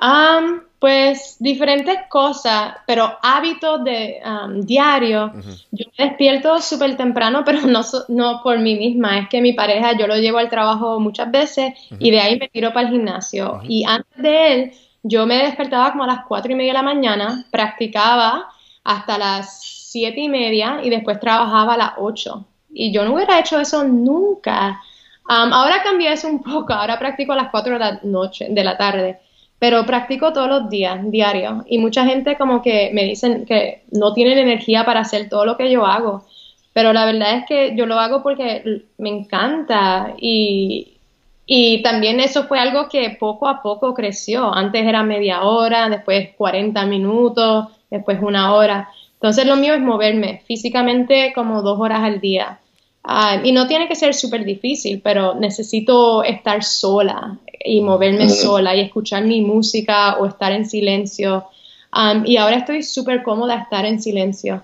Um, pues diferentes cosas, pero hábitos de diario. Yo me despierto súper temprano, pero no, no por mí misma, es que mi pareja yo lo llevo al trabajo muchas veces y de ahí me tiro para el gimnasio. Y antes de él, yo me despertaba como a las cuatro y media de la mañana, practicaba hasta las siete y media y después trabajaba a las ocho. Y yo no hubiera hecho eso nunca. ahora cambié eso un poco, ahora practico a las cuatro de la noche, de la tarde pero practico todos los días, diario, y mucha gente como que me dicen que no tienen energía para hacer todo lo que yo hago, pero la verdad es que yo lo hago porque me encanta. Y, y también eso fue algo que poco a poco creció, antes era media hora, después 40 minutos, después una hora, entonces lo mío es moverme físicamente como dos horas al día. Ah, y no tiene que ser súper difícil, pero necesito estar sola y moverme sola y escuchar mi música o estar en silencio. Um, y ahora estoy súper cómoda estar en silencio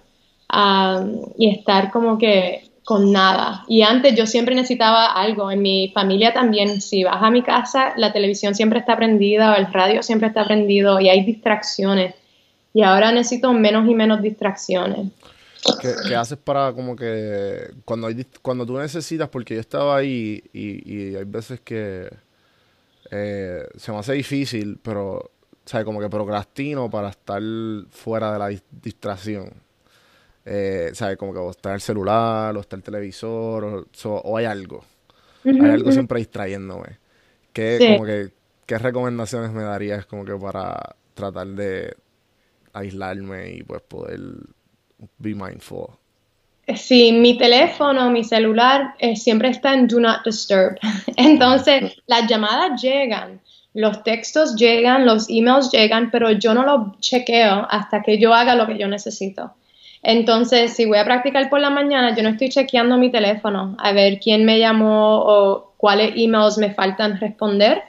um, y estar como que con nada. Y antes yo siempre necesitaba algo. En mi familia también, si vas a mi casa, la televisión siempre está prendida o el radio siempre está prendido y hay distracciones. Y ahora necesito menos y menos distracciones. ¿Qué, haces para como que cuando hay, cuando tú necesitas, porque yo estaba ahí y, y hay veces que eh, se me hace difícil, pero, ¿sabes? Como que procrastino para estar fuera de la distracción. Eh, ¿Sabes? Como que o está el celular, o está el televisor, o, hay algo. hay algo siempre distrayéndome. ¿Qué, como que, ¿Qué recomendaciones me darías como que para tratar de aislarme y pues poder be mindful? Sí, mi teléfono, mi celular eh, siempre está en Do Not Disturb. Entonces, las llamadas llegan, los textos llegan, los emails llegan, pero yo no los chequeo hasta que yo haga lo que yo necesito. Entonces, si voy a practicar por la mañana, yo no estoy chequeando mi teléfono a ver quién me llamó o cuáles emails me faltan responder.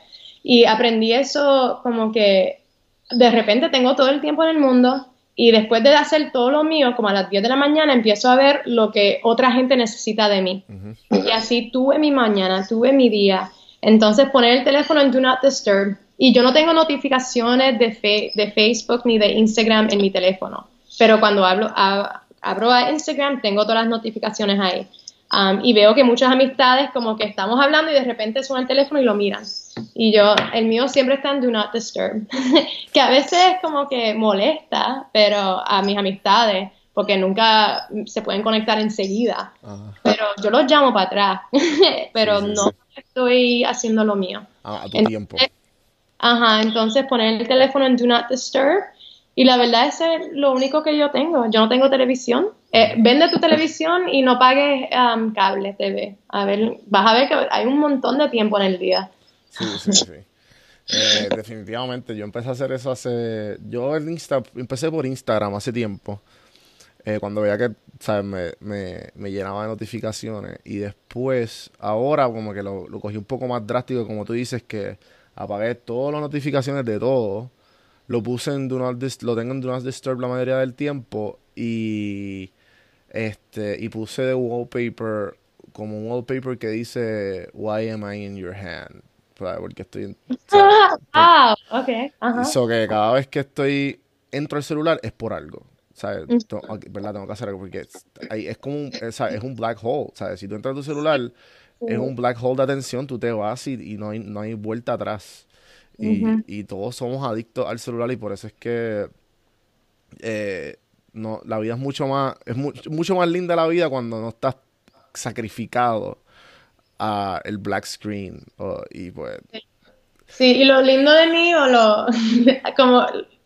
Y aprendí eso como que de repente tengo todo el tiempo en el mundo y después de hacer todo lo mío, como a las 10 de la mañana, empiezo a ver lo que otra gente necesita de mí. Y así tuve mi mañana, tuve mi día. Entonces poner el teléfono en Do Not Disturb. Y yo no tengo notificaciones de, de Facebook ni de Instagram en mi teléfono. Pero cuando hablo, abro a Instagram, tengo todas las notificaciones ahí. Um, y veo que muchas amistades como que estamos hablando y de repente suena el teléfono y lo miran. Y yo, el mío siempre está en Do Not Disturb, que a veces como que molesta, pero a mis amistades, porque nunca se pueden conectar enseguida. Pero yo los llamo para atrás, pero no estoy haciendo lo mío. Ah, a tu tiempo. Ajá, entonces poner el teléfono en Do Not Disturb y la verdad es lo único que yo tengo. Yo no tengo televisión. Eh, vende tu televisión y no pagues um, cable TV. A ver, vas a ver que hay un montón de tiempo en el día. Sí, sí, sí. Eh, definitivamente, yo empecé a hacer eso hace. Yo en Insta, empecé por Instagram hace tiempo. Eh, cuando veía que ¿sabes? Me, me, me, llenaba de notificaciones. Y después, ahora, como que lo, lo cogí un poco más drástico, como tú dices, que apagué todas las notificaciones de todo lo puse en Do Not lo tengo en Do Not Disturb la mayoría del tiempo y este y puse de wallpaper como un wallpaper que dice Why am I in your hand? Porque estoy en, ah, okay. Eso que cada vez que estoy entro al celular es por algo. ¿sabes? ¿Verdad? Tengo que hacer algo porque es, es como un, es, es, un black hole, ¿sabes? Si tú entras a tu celular, es un black hole de atención, tú te vas y, y no, hay, no hay vuelta atrás. Y, todos somos adictos al celular y por eso es que eh, no, la vida es mucho más, es mucho más linda la vida cuando no estás sacrificado a el black screen y pues sí. Y lo lindo de mí o lo como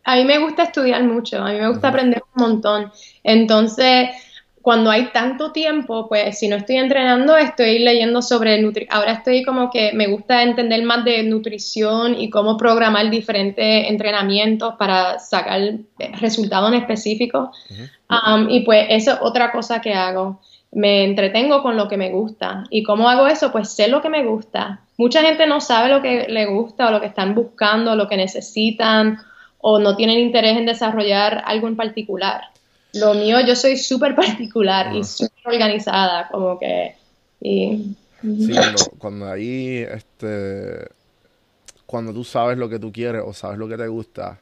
a mí me gusta estudiar mucho a mí me gusta aprender un montón. Entonces cuando hay tanto tiempo, pues si no estoy entrenando, estoy leyendo sobre nutrición. Ahora estoy como que me gusta entender más de nutrición y cómo programar diferentes entrenamientos para sacar resultados específicos. Um, y pues eso es otra cosa que hago. Me entretengo con lo que me gusta. ¿Y cómo hago eso? Pues sé lo que me gusta. Mucha gente no sabe lo que le gusta o lo que están buscando, lo que necesitan o no tienen interés en desarrollar algo en particular. Lo mío, yo soy súper particular y súper organizada, como que... Y... Sí, cuando, ahí, este, cuando tú sabes lo que tú quieres o sabes lo que te gusta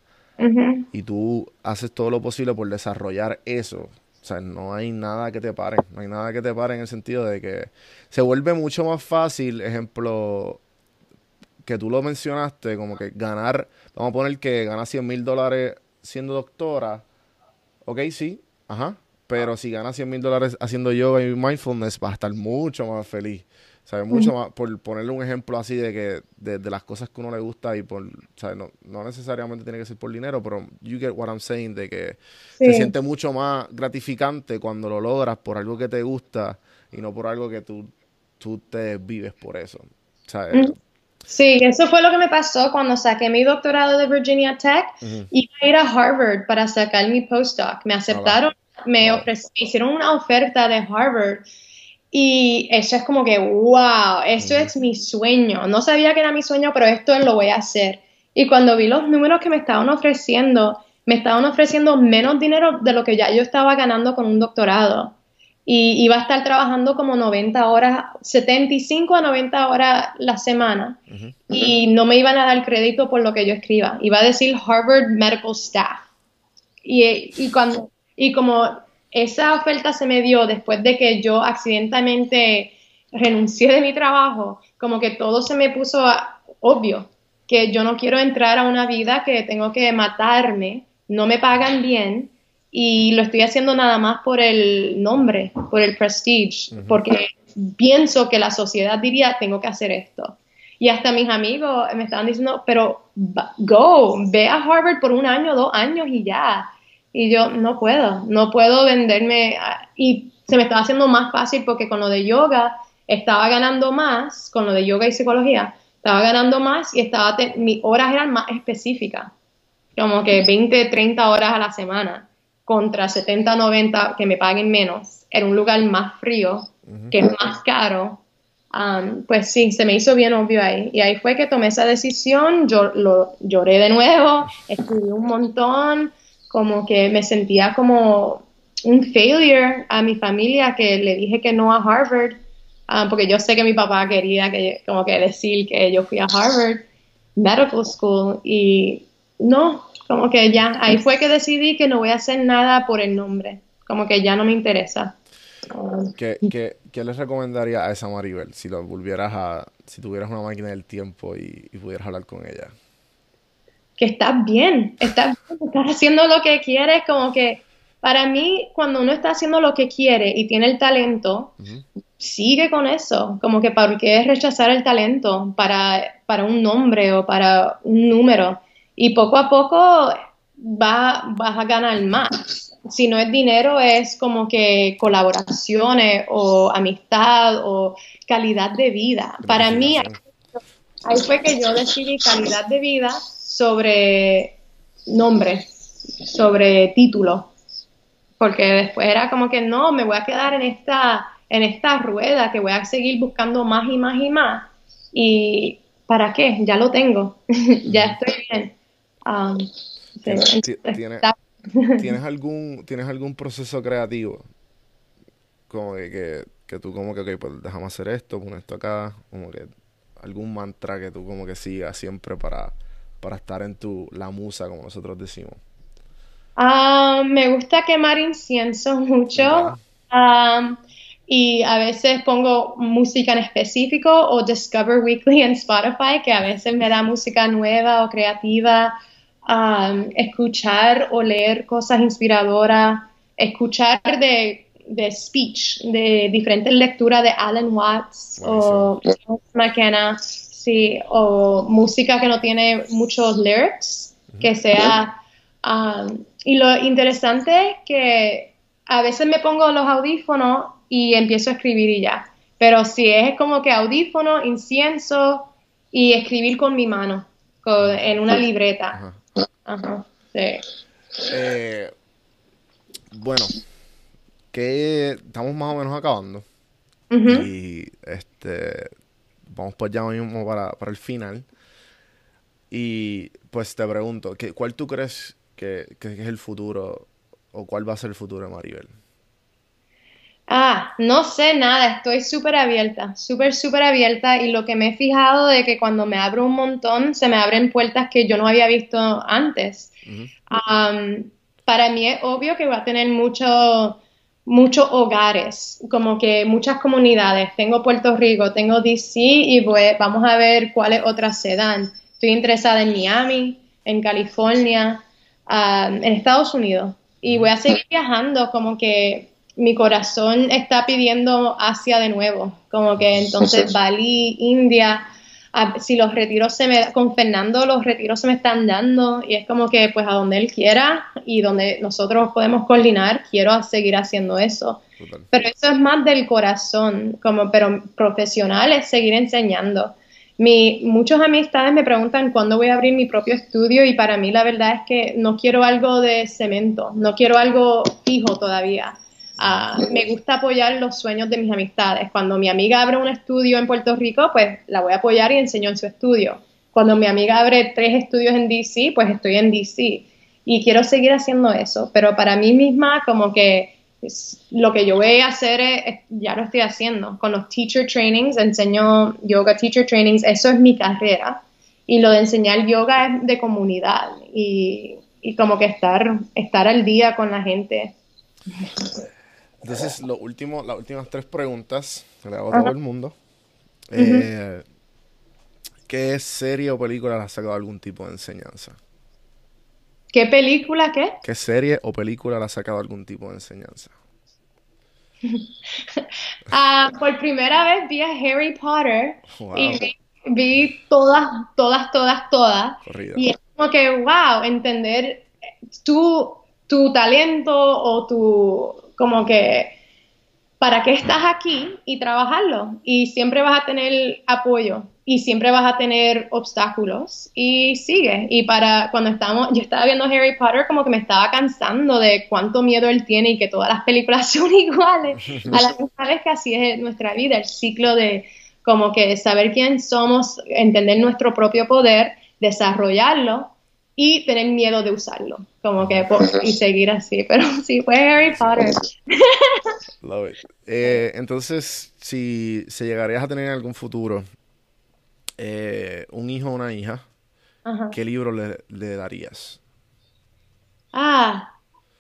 y tú haces todo lo posible por desarrollar eso, o sea, no hay nada que te pare, no hay nada que te pare en el sentido de que se vuelve mucho más fácil, ejemplo, que tú lo mencionaste, como que ganar, vamos a poner que ganas 100 mil dólares siendo doctora, ok, sí, ajá, pero si gana 100 mil dólares haciendo yoga y mindfulness, va a estar mucho más feliz. ¿Sabes? Mucho más, por ponerle un ejemplo así de que de, las cosas que uno le gusta y por, ¿sabes? No, no, necesariamente tiene que ser por dinero, pero you get what I'm saying, de que se siente mucho más gratificante cuando lo logras por algo que te gusta y no por algo que tú, tú te vives por eso. ¿sabes? Sí, eso fue lo que me pasó cuando saqué mi doctorado de Virginia Tech. y Iba a ir a Harvard para sacar mi postdoc. Me aceptaron, me, hicieron una oferta de Harvard. Y eso es como que, wow, esto es mi sueño. No sabía que era mi sueño, pero esto lo voy a hacer. Y cuando vi los números que me estaban ofreciendo, me estaban ofreciendo menos dinero de lo que ya yo estaba ganando con un doctorado y iba a estar trabajando como 90 horas, 75 a 90 horas la semana y no me iban a dar crédito por lo que yo escriba. Iba a decir Harvard Medical Staff. Y, y, cuando, y como esa oferta se me dio después de que yo accidentalmente renuncié de mi trabajo, como que todo se me puso obvio, que yo no quiero entrar a una vida que tengo que matarme, no me pagan bien y lo estoy haciendo nada más por el nombre, por el prestige, porque pienso que la sociedad diría, tengo que hacer esto. Y hasta mis amigos me estaban diciendo, pero go, ve a Harvard por un año, dos años y ya. Y yo no puedo, no puedo venderme. Y se me estaba haciendo más fácil porque con lo de yoga estaba ganando más, con lo de yoga y psicología, estaba ganando más y estaba mis horas eran más específicas, como que 20, 30 horas a la semana contra 70, 90 que me paguen menos en un lugar más frío, que es más caro, um, pues sí, se me hizo bien obvio ahí. Y ahí fue que tomé esa decisión, yo lo lloré de nuevo, estudié un montón, como que me sentía como un failure a mi familia que le dije que no a Harvard, porque yo sé que mi papá quería que, como que decir que yo fui a Harvard Medical School y no, como que ya, ahí fue que decidí que no voy a hacer nada por el nombre, como que ya no me interesa. ¿Qué, qué, qué les recomendaría a esa Maribel si lo volvieras a, si tuvieras una máquina del tiempo y, y pudieras hablar con ella? Que estás bien, estás, estás haciendo lo que quieres, como que para mí, cuando uno está haciendo lo que quiere y tiene el talento, sigue con eso. Como que para qué rechazar el talento para, para un nombre o para un número. Y poco a poco va, vas a ganar más. Si no es dinero, es como que colaboraciones o amistad o calidad de vida. Para mí, ahí fue que yo decidí calidad de vida sobre nombre, sobre título porque después era como que no, me voy a quedar en esta, en esta rueda, que voy a seguir buscando más y más y más. ¿Y para qué? Ya lo tengo, ya estoy bien. Um, ¿Tienes, algún, ¿Tienes algún proceso creativo? Como que, que, tú como que, ok, pues déjame hacer esto, pon esto acá, como que algún mantra que tú como que sigas siempre para, para estar en tu, la musa, como nosotros decimos. Ah, me gusta quemar incienso mucho. y a veces pongo música en específico o Discover Weekly en Spotify, que a veces me da música nueva o creativa. Escuchar o leer cosas inspiradoras, escuchar de, de speech, de diferentes lecturas de Alan Watts o McKenna, sí, o música que no tiene muchos lyrics, que sea y lo interesante es que a veces me pongo los audífonos y empiezo a escribir y ya. Pero si es como que audífono, incienso y escribir con mi mano, en una libreta. Ajá. Sí. Eh, bueno, que estamos más o menos acabando. Y este vamos pues ya mismo para, para el final. Y pues te pregunto, ¿qué, ¿cuál tú crees ¿Qué, es el futuro o cuál va a ser el futuro de Maribel? Ah, no sé nada, estoy súper abierta, súper, súper abierta y lo que me he fijado de que cuando me abro un montón se me abren puertas que yo no había visto antes. para mí es obvio que va a tener mucho, muchos hogares, como que muchas comunidades. Tengo Puerto Rico, tengo DC y pues vamos a ver cuáles otras se dan. Estoy interesada en Miami, en California, en Estados Unidos y voy a seguir viajando como que mi corazón está pidiendo Asia de nuevo, como que entonces Bali, India, si los retiros se me, con Fernando los retiros se me están dando y es como que pues a donde él quiera y donde nosotros podemos coordinar, quiero seguir haciendo eso. Pero eso es más del corazón, como pero profesional es seguir enseñando. Mi, muchos amistades me preguntan cuándo voy a abrir mi propio estudio y para mí la verdad es que no quiero algo de cemento, no quiero algo fijo todavía. Ah, me gusta apoyar los sueños de mis amistades. Cuando mi amiga abre un estudio en Puerto Rico, pues la voy a apoyar y enseño en su estudio. Cuando mi amiga abre tres estudios en DC, pues estoy en DC. Y quiero seguir haciendo eso, pero para mí misma como que lo que yo voy a hacer es, ya lo estoy haciendo. Con los teacher trainings, enseño yoga teacher trainings, eso es mi carrera. Y lo de enseñar yoga es de comunidad y, como que estar, estar al día con la gente. Entonces, lo último, las últimas tres preguntas que le hago a todo el mundo. Eh, ¿Qué serie o película le ha sacado algún tipo de enseñanza? ¿Qué película qué? ¿Qué serie o película le ha sacado algún tipo de enseñanza? Ah, por primera vez vi a Harry Potter y vi, todas, todas, todas, todas. Y es como que, wow, entender tu, tu talento o tu, como que, para qué estás aquí y trabajarlo. Y siempre vas a tener apoyo y siempre vas a tener obstáculos y sigue. Y para cuando estamos, yo estaba viendo Harry Potter como que me estaba cansando de cuánto miedo él tiene y que todas las películas son iguales. A la misma vez que así es nuestra vida, el ciclo de como que saber quién somos, entender nuestro propio poder, desarrollarlo y tener miedo de usarlo, como que y seguir así, pero sí, fue Harry Potter. Love it. Eh, entonces, si se llegarías a tener en algún futuro eh, un hijo o una hija, ¿qué libro le, darías? Ah,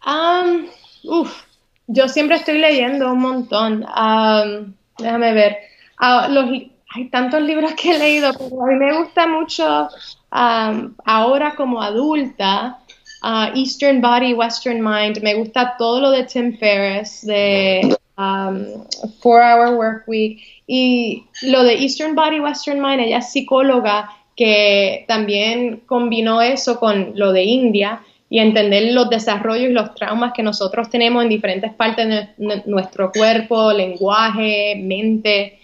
um, uff, yo siempre estoy leyendo un montón. Um, déjame ver. Ah, los, hay tantos libros que he leído, pero a mí me gusta mucho um, ahora como adulta. Uh, Eastern Body, Western Mind. Me gusta todo lo de Tim Ferriss, de um, Four Hour Work Week. Y lo de Eastern Body, Western Mind, ella es psicóloga que también combinó eso con lo de India y entender los desarrollos y los traumas que nosotros tenemos en diferentes partes de nuestro cuerpo, lenguaje, mente.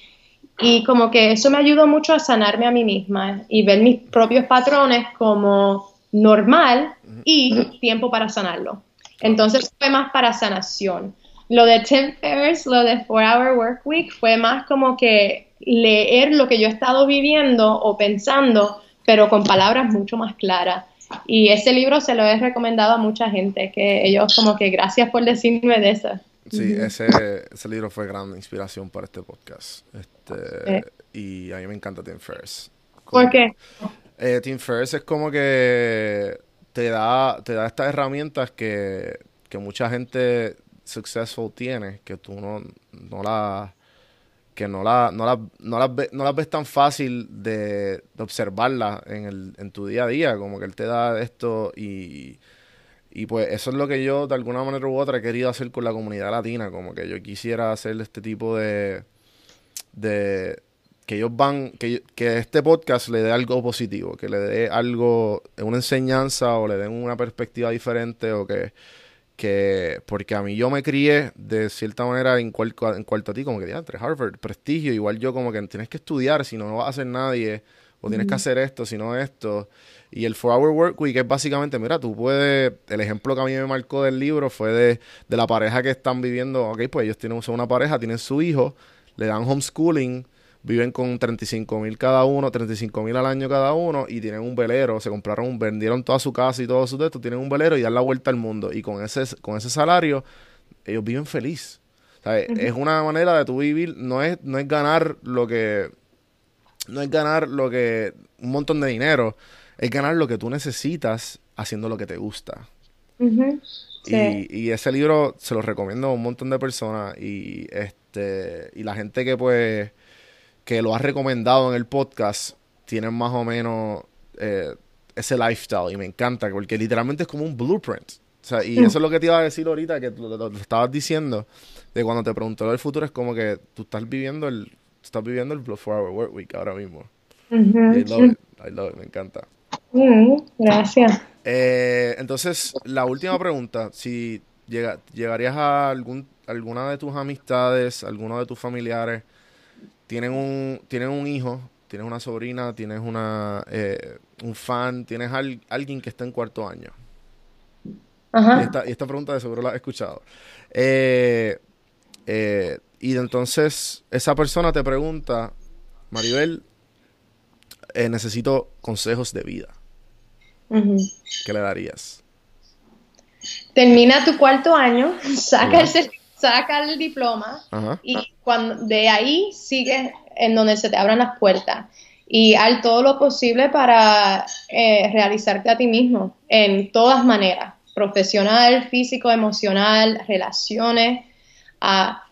Y como que eso me ayudó mucho a sanarme a mí misma y ver mis propios patrones como normal y tiempo para sanarlo. Entonces fue más para sanación. Lo de Tim Ferriss, lo de Four Hour Work Week, fue más como que leer lo que yo he estado viviendo o pensando, pero con palabras mucho más claras. Y ese libro se lo he recomendado a mucha gente, que ellos como que gracias por decirme de eso. Sí, ese, ese libro fue gran inspiración para este podcast. Este, Y a mí me encanta Tim Ferriss. ¿Por qué? Eh, Tim Ferriss es como que te da, te da estas herramientas que, que mucha gente successful tiene, que tú no, no las que no la, no la, no las, no las ves tan fácil de, de observarla en, el, en tu día a día, como que él te da esto y, y pues eso es lo que yo de alguna manera u otra he querido hacer con la comunidad latina, como que yo quisiera hacer este tipo de, de que ellos van, que, que este podcast le dé algo positivo, que le dé algo, una enseñanza o le den una perspectiva diferente o que que porque a mí yo me crié de cierta manera en, cuarto, en cuarto a ti, como que entre Harvard, prestigio, igual yo como que tienes que estudiar, si no, no vas a hacer nadie, o tienes que hacer esto, si no esto. Y el Four Hour Work Week es básicamente, mira, tú puedes, el ejemplo que a mí me marcó del libro fue de, de la pareja que están viviendo, ok, pues ellos tienen, son una pareja, tienen su hijo, le dan homeschooling, viven con 35 mil cada uno, 35 mil al año cada uno y tienen un velero, se compraron, vendieron toda su casa y todo su texto, tienen un velero y dan la vuelta al mundo y con ese, con ese salario ellos viven feliz. Es una manera de tu vivir, no es, no es ganar lo que, no es ganar lo que, un montón de dinero, es ganar lo que tú necesitas haciendo lo que te gusta. y, y, ese libro se lo recomiendo a un montón de personas y este y la gente que pues que lo has recomendado en el podcast tienen más o menos eh, ese lifestyle y me encanta porque literalmente es como un blueprint. O sea, y eso es lo que te iba a decir ahorita, que lo, estabas diciendo, de cuando te preguntó del futuro, es como que tú estás viviendo el, estás viviendo el Four Hour Work Week ahora mismo. I love it, I love it, me encanta. Mm, gracias. Eh, entonces, la última pregunta, si llega, llegarías a algún, alguna de tus amistades, alguno de tus familiares, tienen un, tienen un hijo, tienes una sobrina, tienes una, eh, un fan, tienes alguien que está en cuarto año. Ajá. Y, esta, y esta pregunta de seguro la he escuchado. Eh, eh, y entonces esa persona te pregunta, Maribel, necesito consejos de vida. ¿Qué le darías? Termina tu cuarto año, saca el certificado saca el diploma y cuando de ahí sigue en donde se te abran las puertas y haz todo lo posible para eh, realizarte a ti mismo en todas maneras, profesional, físico, emocional, relaciones,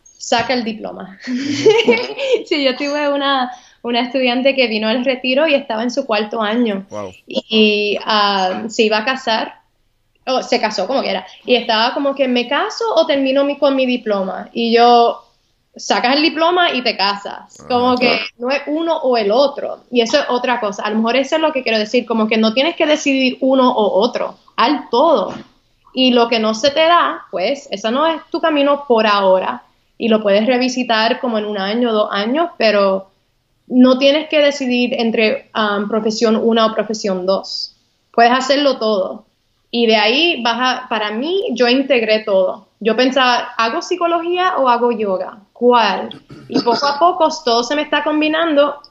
saca el diploma. sí, yo tuve una, una estudiante que vino al retiro y estaba en su cuarto año. Y, ah, se iba a casar oh, se casó como quiera, y estaba como que me caso o termino mi, con mi diploma, y yo, sacas el diploma y te casas, ah, como que no es uno o el otro, y eso es otra cosa, a lo mejor eso es lo que quiero decir, como que no tienes que decidir uno o otro, al todo, y lo que no se te da, pues, eso no es tu camino por ahora, y lo puedes revisitar como en un año, o dos años, pero no tienes que decidir entre um, profesión 1 o profesión 2. Puedes hacerlo todo. Y de ahí baja, para mí, yo integré todo. Yo pensaba, ¿hago psicología o hago yoga? ¿Cuál? Y poco a poco todo se me está combinando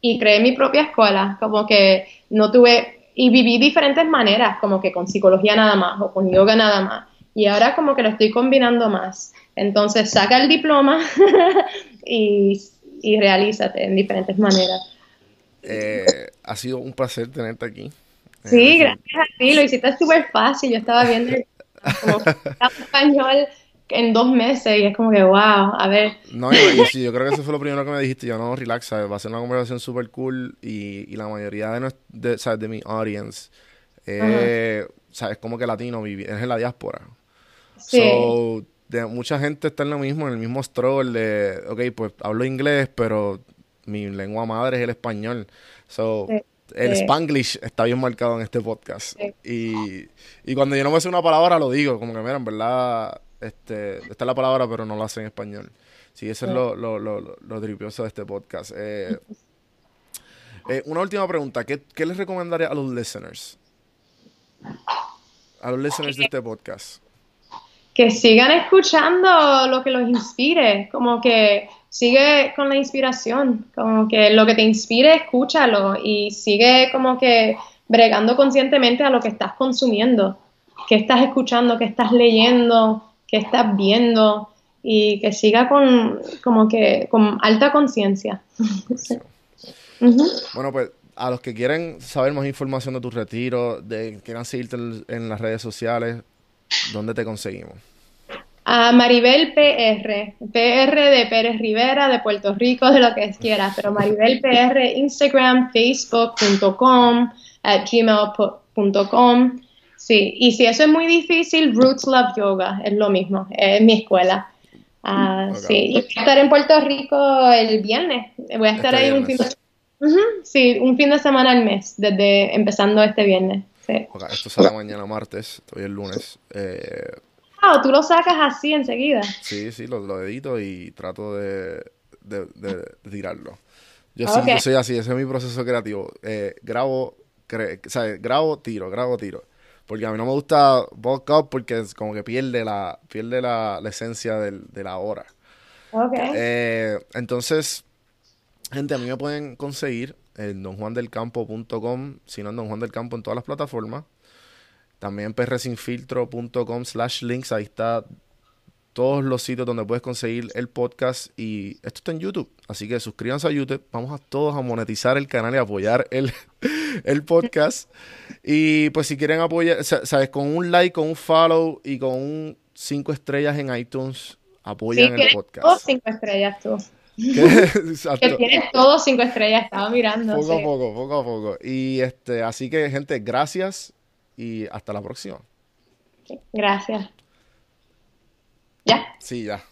y creé mi propia escuela. Como que no tuve y viví diferentes maneras, como que con psicología nada más o con yoga nada más. Y ahora como que lo estoy combinando más. Entonces saca el diploma y, y realízate en diferentes maneras. Eh, ha sido un placer tenerte aquí. Sí, gracias a ti, lo hiciste súper fácil. Yo estaba viendo como español en dos meses y es como que, wow, a ver. No, yo, sí, yo creo que eso fue lo primero que me dijiste. Yo no, relax, Va a ser una conversación súper cool y, y, la mayoría de, de, ¿sabes? de mi audience, eh, ¿sabes? Como que latino, es en la diáspora. Sí. So, de, mucha gente está en lo mismo, en el mismo struggle de, ok, pues hablo inglés, pero mi lengua madre es el español. So, el spanglish está bien marcado en este podcast. Y, y, cuando yo no me sé una palabra, lo digo, como que, mira, en verdad, este, esta es la palabra, pero no la sé en español. Sí, eso es lo, lo, lo, lo, tripioso de este podcast. Eh, eh, una última pregunta. ¿Qué, ¿Qué, les recomendaría a los listeners? A los listeners de este podcast. Que sigan escuchando lo que los inspire. Como que sigue con la inspiración, como que lo que te inspire, escúchalo y sigue como que bregando conscientemente a lo que estás consumiendo, que estás escuchando, que estás leyendo, que estás viendo y que siga con como que con alta conciencia. Bueno, pues a los que quieren saber más información de tu retiro, de quieran seguirte en las redes sociales, ¿dónde te conseguimos? A Maribel PR, PR de Pérez Rivera, de Puerto Rico, de lo que quiera, pero Maribel PR, Instagram, facebook.com, gmail.com. Sí, y si eso es muy difícil, Roots Love Yoga es lo mismo, es mi escuela. Uh, Sí, y voy a estar en Puerto Rico el viernes. Voy a estar este ahí un fin de Sí, un fin de semana al mes, desde empezando este viernes. Sí. esto sale mañana martes, hoy el lunes. Eh, Ah, tú lo sacas así enseguida. Sí, sí, lo, edito y trato de, tirarlo. Yo yo soy así, ese es mi proceso creativo. Eh, grabo, grabo, tiro, grabo, tiro. Porque a mí no me gusta up porque es como que pierde la, pierde la, esencia de la hora. Okay. Eh, entonces, gente, a mí me pueden conseguir en donjuandelcampo.com, si no en Don Juan del Campo en todas las plataformas. También prsinfiltro.com slash links. Ahí está todos los sitios donde puedes conseguir el podcast. Y esto está en YouTube. Así que suscríbanse a YouTube. Vamos a todos a monetizar el canal y apoyar el, el podcast. Y pues si quieren apoyar, sabes, con un like, con un follow y con un cinco estrellas en iTunes, apoyan el podcast. Todos cinco estrellas tú. que tienes todos cinco estrellas, estaba mirando. Poco a poco, poco a poco. Y este, así que, gente, gracias y hasta la próxima. Gracias. ¿Ya? Sí, ya.